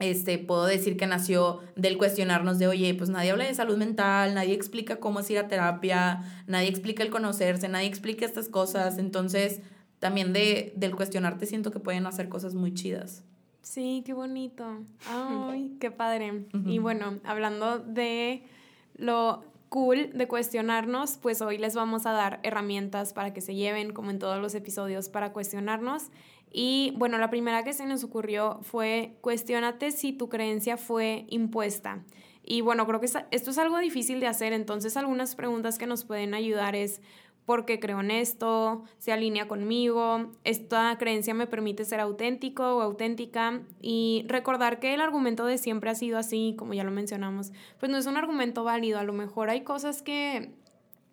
este, puedo decir que nació del cuestionarnos de, oye, pues nadie habla de salud mental, nadie explica cómo es ir a terapia, nadie explica el conocerse, nadie explica estas cosas. Entonces, también de, del cuestionarte siento que pueden hacer cosas muy chidas. Sí, qué bonito. Ay, qué padre. Y bueno, hablando de lo cool de cuestionarnos, pues hoy les vamos a dar herramientas para que se lleven, como en todos los episodios, para cuestionarnos. Y bueno, la primera que se nos ocurrió fue cuestionate si tu creencia fue impuesta. Y bueno, creo que esto es algo difícil de hacer, entonces algunas preguntas que nos pueden ayudar es, ¿por qué creo en esto? ¿Se alinea conmigo? ¿Esta creencia me permite ser auténtico o auténtica? Y recordar que el argumento de siempre ha sido así, como ya lo mencionamos, pues no es un argumento válido. A lo mejor hay cosas que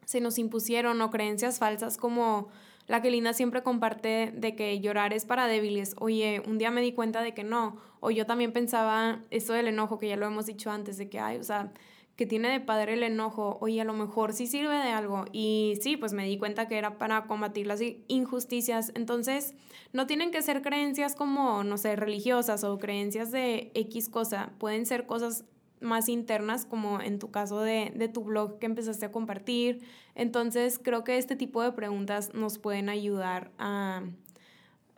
se nos impusieron o creencias falsas como la que Linda siempre comparte de que llorar es para débiles. Oye, un día me di cuenta de que no. O yo también pensaba esto del enojo, que ya lo hemos dicho antes, de que, ay, o sea, que tiene de padre el enojo, oye, a lo mejor sí sirve de algo. Y sí, pues me di cuenta que era para combatir las injusticias. Entonces, no tienen que ser creencias como, no sé, religiosas o creencias de X cosa. Pueden ser cosas más internas, como en tu caso de, de tu blog que empezaste a compartir. Entonces, creo que este tipo de preguntas nos pueden ayudar a,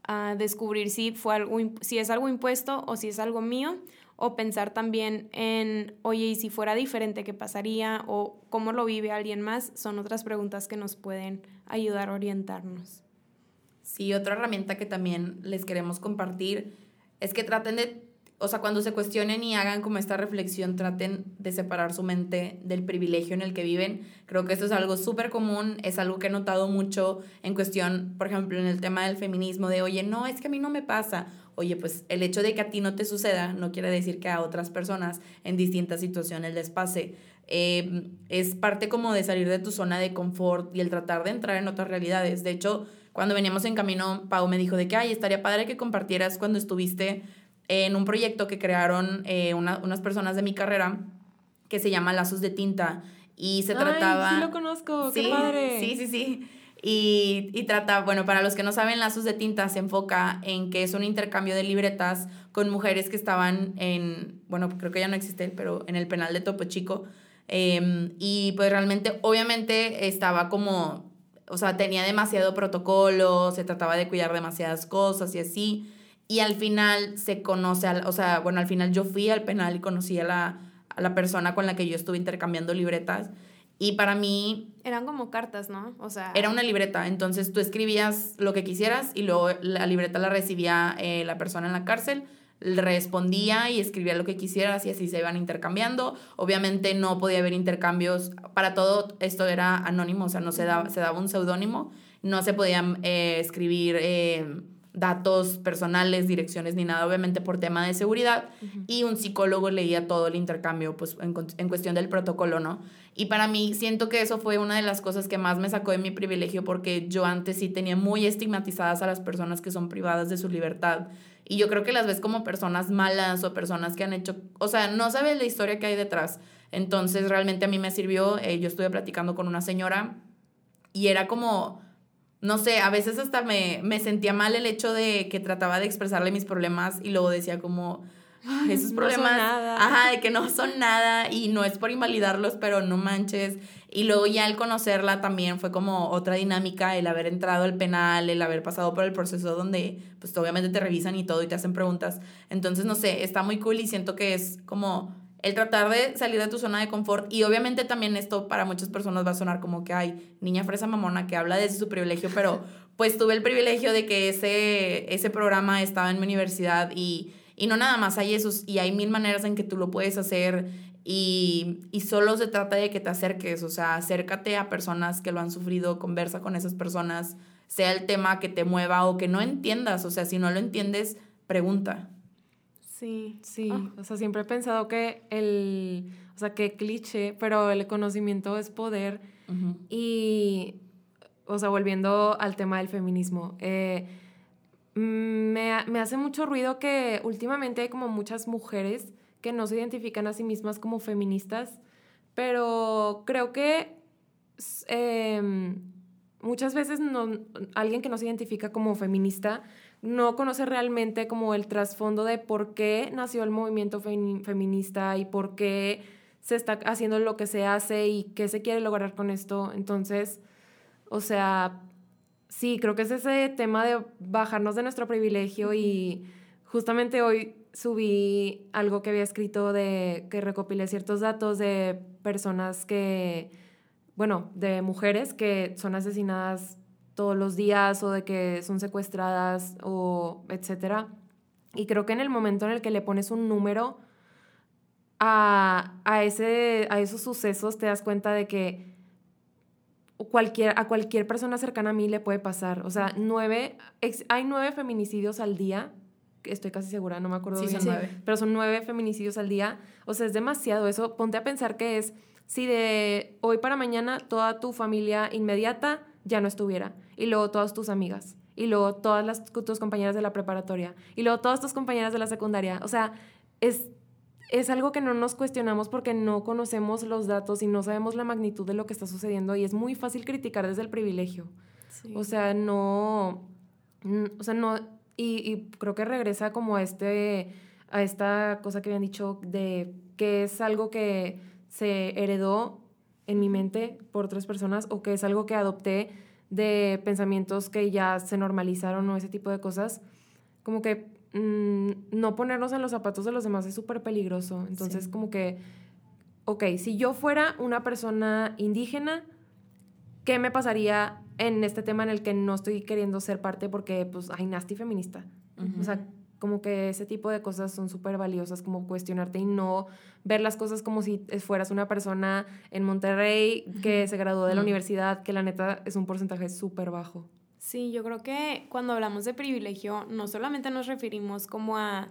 a descubrir si, fue algo, si es algo impuesto o si es algo mío o pensar también en, oye, ¿y si fuera diferente, qué pasaría? o cómo lo vive alguien más, son otras preguntas que nos pueden ayudar a orientarnos. Sí, otra herramienta que también les queremos compartir es que traten de, o sea, cuando se cuestionen y hagan como esta reflexión, traten de separar su mente del privilegio en el que viven. Creo que esto es algo súper común, es algo que he notado mucho en cuestión, por ejemplo, en el tema del feminismo, de, oye, no, es que a mí no me pasa oye, pues el hecho de que a ti no te suceda no quiere decir que a otras personas en distintas situaciones les pase. Em, es parte como de salir de tu zona de confort y el tratar de entrar en otras realidades. De hecho, cuando veníamos en camino, Pau me dijo de que, ay, estaría padre que compartieras cuando estuviste en un proyecto que crearon eh, unas personas de mi carrera que se llama Lazos de Tinta y se trataba... Sí, lo conozco, qué padre. Sí, sí, sí. Y, y, trata, bueno, para los que no saben, Lazos de Tinta se enfoca en que es un intercambio de libretas con mujeres que estaban en, bueno, creo que ya no existe, pero en el penal de Topo Chico. Em, y pues realmente, obviamente estaba como, o sea, tenía demasiado protocolo, se trataba de cuidar demasiadas cosas y así. Y al final se conoce, al, o sea, bueno, al final yo fui al penal y conocí a la, a la persona con la que yo estuve intercambiando libretas. Y para mí... Eran como cartas, ¿no? O sea... Era una libreta, entonces tú escribías lo que quisieras y luego la libreta la recibía eh, la persona en la cárcel, le respondía y escribía lo que quisieras y así se iban intercambiando. Obviamente no podía haber intercambios, para todo esto era anónimo, o sea, no se daba, se daba un seudónimo, no se podían eh, escribir... Eh, datos personales, direcciones ni nada, obviamente por tema de seguridad, y un psicólogo leía todo el intercambio, pues en, en, cuestión del protocolo, ¿no? Y para mí siento que eso fue una de las cosas que más me sacó de mi privilegio porque yo antes sí tenía muy estigmatizadas a las personas que son privadas de su libertad. Y yo creo que las ves como personas malas o personas que han hecho, o sea, no sabes la historia que hay detrás. Entonces realmente a mí me sirvió, eh, yo estuve platicando con una señora y era como no sé, a veces hasta me, me sentía mal el hecho de que trataba de expresarle mis problemas y luego decía como, esos problemas, ajá, de que no son nada y no es por invalidarlos, pero no manches. Y luego ya al conocerla también fue como otra dinámica, el haber entrado al penal, el haber pasado por el proceso donde pues obviamente te revisan y todo y te hacen preguntas. Entonces, no sé, está muy cool y siento que es como el tratar de salir de tu zona de confort y obviamente también esto para muchas personas va a sonar como que hay niña fresa mamona que habla desde su privilegio, pero pues tuve el privilegio de que ese, ese programa estaba en mi universidad y, y no nada más hay esos y hay mil maneras en que tú lo puedes hacer y, y solo se trata de que te acerques, o sea, acércate a personas que lo han sufrido, conversa con esas personas, sea el tema que te mueva o que no entiendas, o sea, si no lo entiendes, pregunta. Sí, sí. Ah. O sea, siempre he pensado que el, o sea, que cliché, pero el conocimiento es poder. Y, o sea, volviendo al tema del feminismo, eh, me, me, hace mucho ruido que últimamente hay como muchas mujeres que no se identifican a sí mismas como feministas, pero creo que em, muchas veces no, alguien que no se identifica como feminista no conoce realmente como el trasfondo de por qué nació el movimiento feminista y por qué se está haciendo lo que se hace y qué se quiere lograr con esto. Entonces, o sea, sí, creo que es ese tema de bajarnos de nuestro privilegio y justamente hoy subí algo que había escrito de que recopilé ciertos datos de personas que, bueno, de mujeres que son asesinadas todos los días o de que son secuestradas o etcétera. Y creo que en el momento en el que le pones un número a, a, ese, a esos sucesos, te das cuenta de que cualquier, a cualquier persona cercana a mí le puede pasar. O sea, nueve, hay nueve feminicidios al día estoy casi segura, no me acuerdo bien, pero son nueve feminicidios al día. O sea, es demasiado eso. Ponte a pensar que es si de hoy para mañana toda tu familia inmediata ya no estuviera, y luego todas tus amigas, y luego todas las, tus compañeras de la preparatoria, y luego todas tus compañeras de la secundaria. O sea, es, es algo que no nos cuestionamos porque no conocemos los datos y no sabemos la magnitud de lo que está sucediendo, y es muy fácil criticar desde el privilegio. O sea, no... O sea, no y, creo que regresa como a, este, a esta cosa que habían dicho de que es algo que se heredó en mi mente por otras personas o que es algo que adopté de pensamientos que ya se normalizaron o ese tipo de cosas. Como que mm, no ponernos en los zapatos de los demás es súper peligroso. Entonces, como que, ok, si yo fuera una persona indígena, ¿qué me pasaría en este tema en el que no estoy queriendo ser parte porque, pues, hay nasty feminista. O sea, como que ese tipo de cosas son súper valiosas, como cuestionarte y no ver las cosas como si fueras una persona en Monterrey que se graduó de la universidad, que la neta es un porcentaje súper bajo. Sí, yo creo que cuando hablamos de privilegio, no solamente nos referimos como a,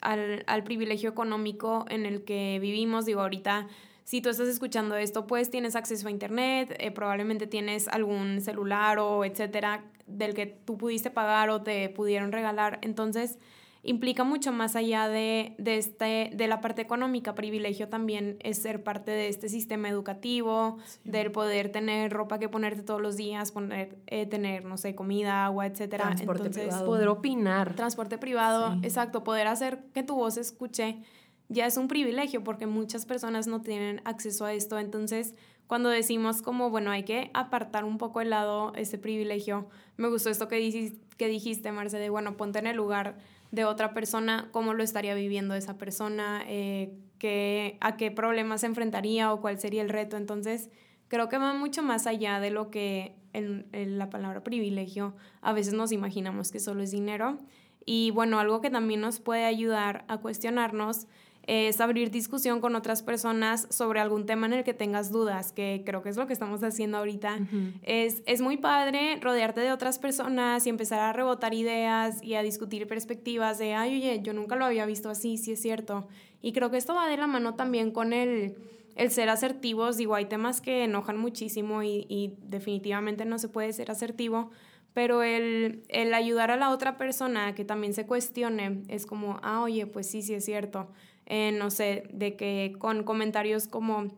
al, al privilegio económico en el que vivimos, digo, ahorita si tú estás escuchando esto, pues tienes acceso a internet, eh, probablemente tienes algún celular o etcétera del que tú pudiste pagar o te pudieron regalar. Entonces, implica mucho más allá de, de, este, de la parte económica. Privilegio también es ser parte de este sistema educativo, del poder tener ropa que ponerte todos los días, poner, eh, tener, no sé, comida, agua, etcétera. Transporte privado. Poder opinar. Transporte privado, exacto. Poder hacer que tu voz escuche ya es un privilegio porque muchas personas no tienen acceso a esto. Entonces, cuando decimos como, bueno, hay que apartar un poco el lado ese privilegio, me gustó esto que, dijiste, que dijiste, Marce, de, bueno, ponte en el lugar de otra persona, cómo lo estaría viviendo esa persona, eh, qué, a qué problemas se enfrentaría o cuál sería el reto. Entonces, creo que va mucho más allá de lo que en la palabra privilegio a veces nos imaginamos que solo es dinero. Y bueno, algo que también nos puede ayudar a cuestionarnos es abrir discusión con otras personas sobre algún tema en el que tengas dudas, que creo que es lo que estamos haciendo ahorita. es, es muy padre rodearte de otras personas y empezar a rebotar ideas y a discutir perspectivas de, ay, oye, yo nunca lo había visto así, sí es cierto. Y creo que esto va de la mano también con el, el ser asertivos. Digo, hay temas que enojan muchísimo y, y definitivamente no se puede ser asertivo, pero el, el ayudar a la otra persona a que también se cuestione es como, ah, oye, pues sí, sí es cierto eh, no sé, de que con comentarios como,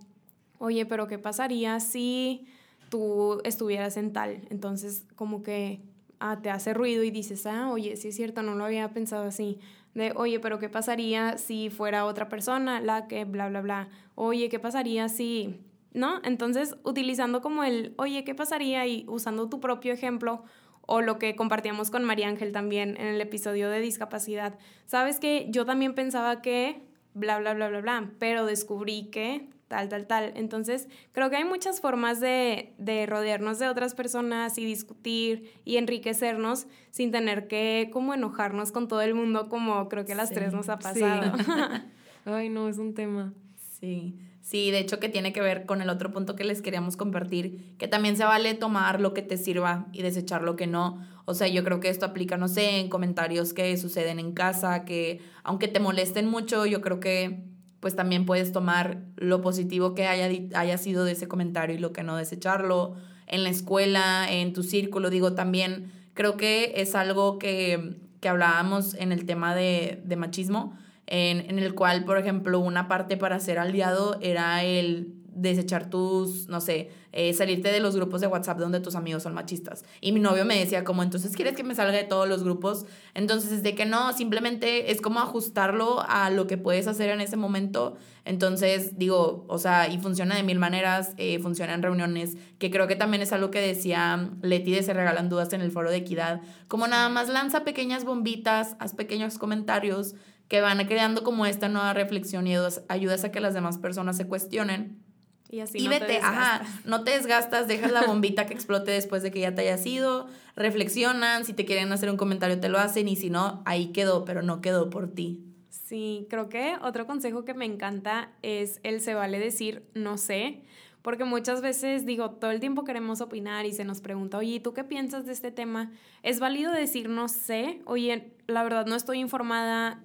oye, pero ¿qué pasaría si tú estuvieras en tal? Entonces, como que ah, te hace ruido y dices, ah, oye, sí es cierto, no lo había pensado así. De, oye, pero ¿qué pasaría si fuera otra persona la que bla, bla, bla? Oye, ¿qué pasaría si... ¿No? Entonces, utilizando como el, oye, ¿qué pasaría? Y usando tu propio ejemplo o lo que compartíamos con María Ángel también en el episodio de discapacidad. Sabes que yo también pensaba que bla, bla, bla, bla, bla, pero descubrí que tal, tal, tal. Entonces, creo que hay muchas formas de, de, rodearnos de otras personas y discutir y enriquecernos sin tener que como enojarnos con todo el mundo como creo que a las tres nos ha pasado. Ay, no, es un tema. Sí. Sí, de hecho que tiene que ver con el otro punto que les queríamos compartir, que también se vale tomar lo que te sirva y desechar lo que no. O sea, yo creo que esto aplica, no sé, en comentarios que suceden en casa, que aunque te molesten mucho, yo creo que pues también puedes tomar lo positivo que haya, haya sido de ese comentario y lo que no desecharlo. En la escuela, en tu círculo, digo, también creo que es algo que, que hablábamos en el tema de, de machismo en, el cual, por ejemplo, una parte para ser aliado era el desechar tus, no sé, eh, salirte de los grupos de WhatsApp donde tus amigos son machistas. Y mi novio me decía como, entonces, ¿quieres que me salga de todos los grupos? Entonces, es de que no, simplemente es como ajustarlo a lo que puedes hacer en ese momento. Entonces, digo, o sea, y funciona de mil maneras, eh, funciona en reuniones, que creo que también es algo que decía Leti de Se Regalan Dudas en el foro de equidad, como nada más lanza pequeñas bombitas, haz pequeños comentarios que van creando como esta nueva reflexión y ayudas a que las demás personas se cuestionen. Y así y vete, ajá, no te desgastas, dejas la bombita que explote después de que ya te hayas ido, reflexionan, si te quieren hacer un comentario te lo hacen y si no, ahí quedó, pero no quedó por ti. Sí, creo que otro consejo que me encanta es el se vale decir no sé, porque muchas veces digo, todo el tiempo queremos opinar y se nos pregunta, oye, ¿tú qué piensas de este tema? Es válido decir no sé, oye, la verdad no estoy informada,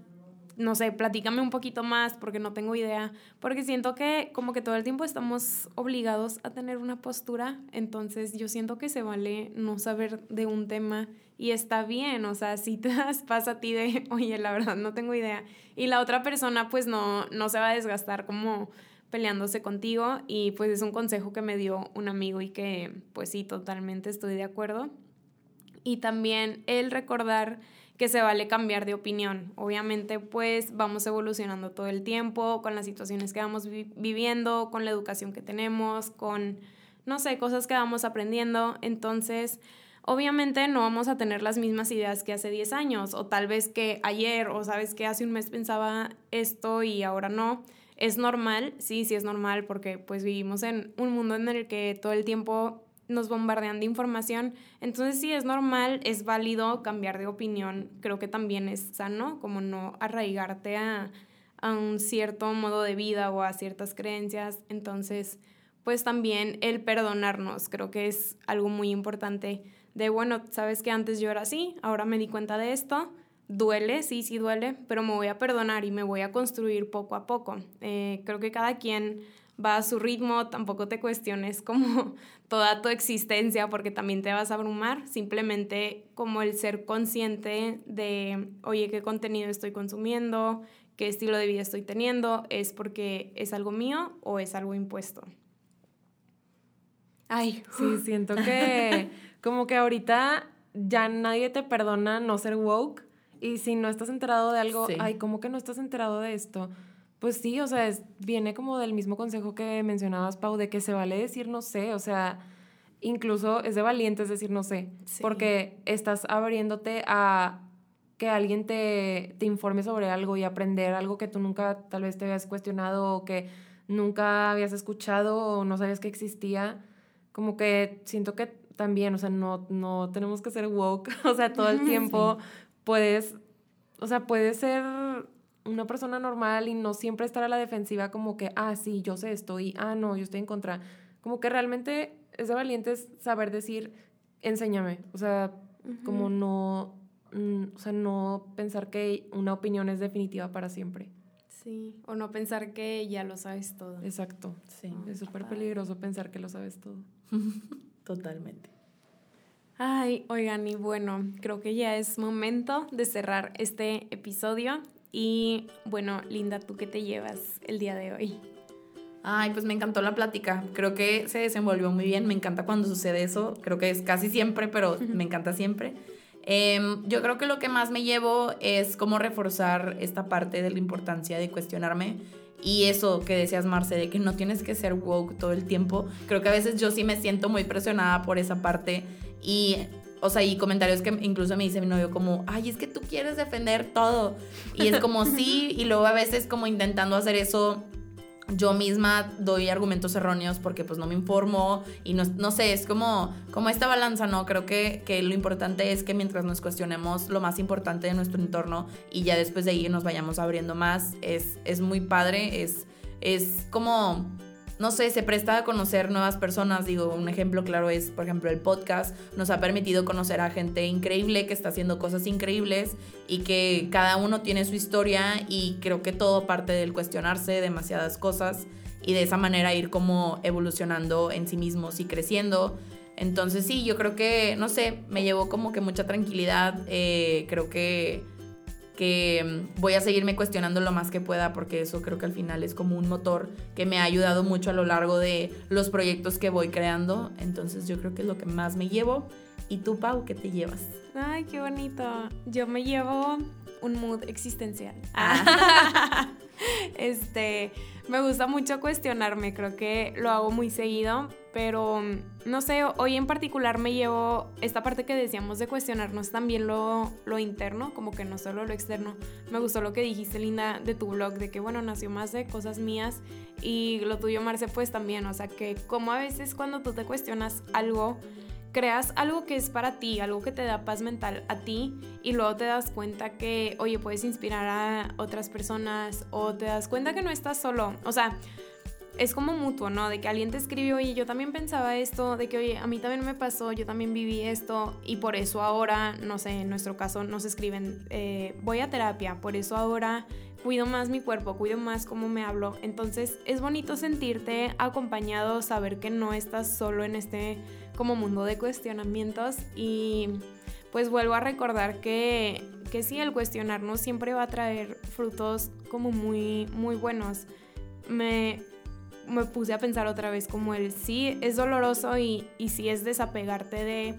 no sé, platícame un poquito más porque no tengo idea, porque siento que como que todo el tiempo estamos obligados a tener una postura, entonces yo siento que se vale no saber de un tema y está bien, o sea, si te das pasa a ti de, oye, la verdad no tengo idea, y la otra persona pues no, no se va a desgastar como peleándose contigo y pues es un consejo que me dio un amigo y que pues sí, totalmente estoy de acuerdo. Y también el recordar que se vale cambiar de opinión. Obviamente, pues vamos evolucionando todo el tiempo con las situaciones que vamos viviendo, con la educación que tenemos, con, no sé, cosas que vamos aprendiendo. Entonces, obviamente no vamos a tener las mismas ideas que hace 10 años, o tal vez que ayer, o sabes que hace un mes pensaba esto y ahora no. Es normal, sí, sí es normal, porque pues vivimos en un mundo en el que todo el tiempo nos bombardean de información. Entonces sí es normal, es válido cambiar de opinión. Creo que también es sano, como no arraigarte a, a un cierto modo de vida o a ciertas creencias. Entonces, pues también el perdonarnos, creo que es algo muy importante de, bueno, sabes que antes yo era así, ahora me di cuenta de esto, duele, sí, sí duele, pero me voy a perdonar y me voy a construir poco a poco. Eh, creo que cada quien va a su ritmo, tampoco te cuestiones como toda tu existencia porque también te vas a abrumar, simplemente como el ser consciente de, oye, qué contenido estoy consumiendo, qué estilo de vida estoy teniendo, es porque es algo mío o es algo impuesto. Ay, sí, siento que como que ahorita ya nadie te perdona no ser woke y si no estás enterado de algo, ay, ¿cómo que no estás enterado de esto? Pues sí, o sea, viene como del mismo consejo que mencionabas, Pau, de que se vale decir no sé, o sea, incluso es de valientes decir no sé, porque estás abriéndote a que alguien te, te informe sobre algo y aprender algo que tú nunca tal vez te habías cuestionado o que nunca habías escuchado o no sabías que existía. Como que siento que también, o sea, no, no tenemos que ser woke, o sea, todo el tiempo puedes, o sea, puedes ser una persona normal y no siempre estar a la defensiva como que, ah, sí, yo sé esto y, ah, no, yo estoy en contra. Como que realmente es de valientes saber decir, enséñame. O sea, como no, mm, o sea, no pensar que una opinión es definitiva para siempre. Sí, o no pensar que ya lo sabes todo. Exacto. Sí. Es súper peligroso pensar que lo sabes todo. Totalmente. Ay, oigan, y bueno, creo que ya es momento de cerrar este episodio. Y bueno, Linda, ¿tú qué te llevas el día de hoy? Ay, pues me encantó la plática. Creo que se desenvolvió muy bien. Me encanta cuando sucede eso. Creo que es casi siempre, pero me encanta siempre. Em, yo creo que lo que más me llevo es cómo reforzar esta parte de la importancia de cuestionarme. Y eso que decías, Marce, de que no tienes que ser woke todo el tiempo. Creo que a veces yo sí me siento muy presionada por esa parte. Y o sea, y comentarios que incluso me dice mi novio como, ay, es que tú quieres defender todo. Y es como, sí, y luego a veces como intentando hacer eso, yo misma doy argumentos erróneos porque pues no me informo y no, no sé, es como, como esta balanza, ¿no? Creo que, que lo importante es que mientras nos cuestionemos lo más importante de nuestro entorno y ya después de ahí nos vayamos abriendo más, es, es muy padre, es, es como no sé, se presta a conocer nuevas personas. Digo, un ejemplo claro es, por ejemplo, el podcast. Nos ha permitido conocer a gente increíble que está haciendo cosas increíbles y que cada uno tiene su historia y creo que todo parte del cuestionarse demasiadas cosas y de esa manera ir como evolucionando en sí mismos y creciendo. Entonces sí, yo creo que, no sé, me llevó como que mucha tranquilidad. Eh, creo que que mm, voy a seguirme cuestionando lo más que pueda porque eso creo que al final es como un motor que me ha ayudado mucho a lo largo de los proyectos que voy creando. Entonces yo creo que es lo que más me llevo. ¿Y tú, Pau, qué te llevas? Ay, qué bonito. Yo me llevo un mood existencial. Ah. este, me gusta mucho cuestionarme, creo que lo hago muy seguido, pero no sé, hoy en particular me llevo esta parte que decíamos de cuestionarnos también lo, lo interno, como que no solo lo externo. Me gustó lo que dijiste, Linda, de tu blog, de que bueno, nació más de cosas mías y lo tuyo, Marce, pues también, o sea, que como a veces cuando tú te cuestionas algo, creas algo que es para ti, algo que te da paz mental a ti y luego te das cuenta que, oye, puedes inspirar a otras personas o te das cuenta que no estás solo. O sea, es como mutuo, ¿no? De que alguien te escribió, oye, yo también pensaba esto, de que, oye, a mí también me pasó, yo también viví esto y por eso ahora, no sé, en nuestro caso nos escriben, eh, voy a terapia, por eso ahora cuido más mi cuerpo, cuido más cómo me hablo. Entonces es bonito sentirte acompañado, saber que no estás solo en este como mundo de cuestionamientos y pues vuelvo a recordar que, que sí, el cuestionarnos siempre va a traer frutos como muy, muy buenos. Me, me puse a pensar otra vez como el sí es doloroso y, y sí es desapegarte de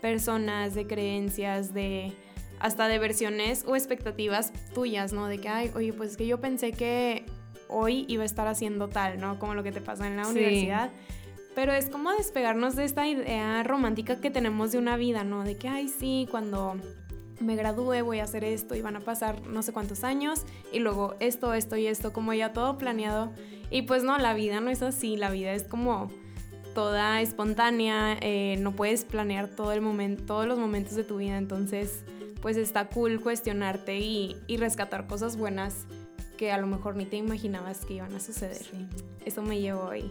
personas, de creencias, de hasta de versiones o expectativas tuyas, ¿no? De que, ay, oye, pues es que yo pensé que hoy iba a estar haciendo tal, ¿no? Como lo que te pasa en la universidad. Pero es como despegarnos de esta idea romántica que tenemos de una vida, ¿no? De que, ay, sí, cuando me gradúe voy a hacer esto y van a pasar no sé cuántos años y luego esto, esto y esto, como ya todo planeado. Y pues no, la vida no es así, la vida es como toda espontánea, eh, no puedes planear todo el momento, todos los momentos de tu vida, entonces pues está cool cuestionarte y, y rescatar cosas buenas que a lo mejor ni te imaginabas que iban a suceder. Eso me llevó hoy.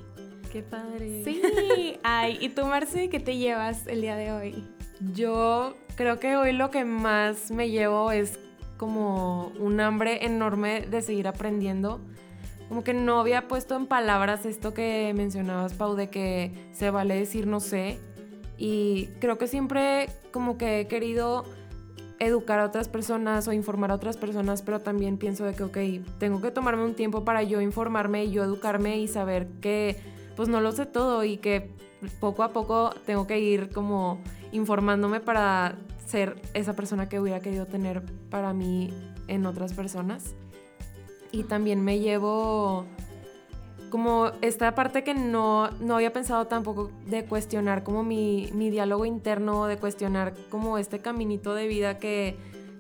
Qué padre. Sí. Ay, ¿y tú, Marce, qué te llevas el día de hoy? Yo creo que hoy lo que más me llevo es como un hambre enorme de seguir aprendiendo. Como que no había puesto en palabras esto que mencionabas, Pau, de que se vale decir no sé. Y creo que siempre como que he querido educar a otras personas o informar a otras personas, pero también pienso de que, ok, tengo que tomarme un tiempo para yo informarme y yo educarme y saber que pues no lo sé todo y que poco a poco tengo que ir como informándome para ser esa persona que hubiera querido tener para mí en otras personas. Y también me llevo como esta parte que no, no había pensado tampoco de cuestionar como mi, mi diálogo interno, de cuestionar como este caminito de vida que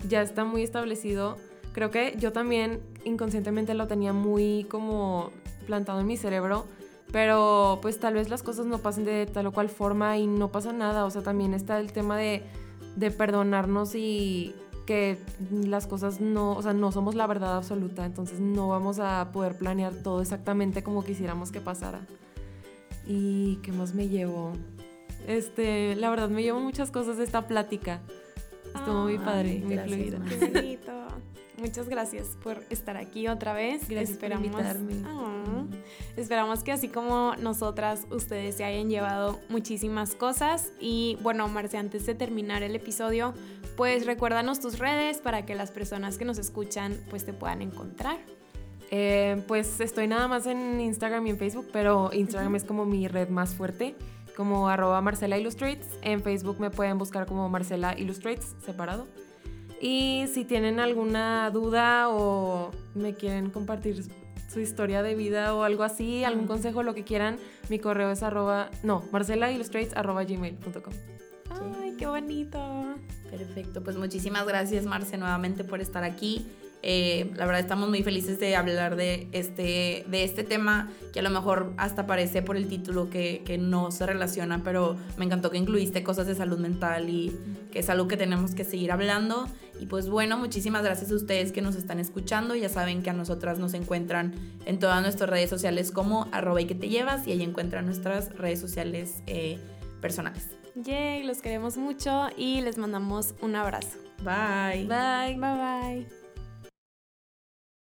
ya está muy establecido. Creo que yo también inconscientemente lo tenía muy como plantado en mi cerebro, pero pues tal vez las cosas no pasen de tal o cual forma y no pasa nada. O sea, también está el tema de, de perdonarnos y que las cosas no, o sea, no somos la verdad absoluta, entonces no vamos a poder planear todo exactamente como quisiéramos que pasara. ¿Y qué más me llevo? Este, la verdad me llevo muchas cosas de esta plática. Estuvo muy padre, muy fluida. Muchas gracias por estar aquí otra vez. Gracias esperamos, por invitarme. Ah, esperamos que así como nosotras, ustedes se hayan llevado muchísimas cosas. Y bueno, Marce, antes de terminar el episodio, pues recuérdanos tus redes para que las personas que nos escuchan pues te puedan encontrar. Eh, pues estoy nada más en Instagram y en Facebook, pero Instagram es como mi red más fuerte, como arroba Marcela Illustrates. En Facebook me pueden buscar como Marcela Illustrates, separado. Y si tienen alguna duda o me quieren compartir su historia de vida o algo así, algún consejo, lo que quieran, mi correo es arroba, no, marcelaillustrates arroba gmail.com. Ay, qué bonito. Perfecto, pues muchísimas gracias Marce nuevamente por estar aquí. Eh, la verdad estamos muy felices de hablar de este, de este tema que a lo mejor hasta parece por el título que, que, no se relaciona, pero me encantó que incluiste cosas de salud mental y que es algo que tenemos que seguir hablando. Y pues bueno, muchísimas gracias a ustedes que nos están escuchando. Ya saben que a nosotras nos encuentran en todas nuestras redes sociales como arroba y que te llevas y ahí encuentran nuestras redes sociales eh, personales. Yay, los queremos mucho y les mandamos un abrazo. Bye. Bye. Bye bye.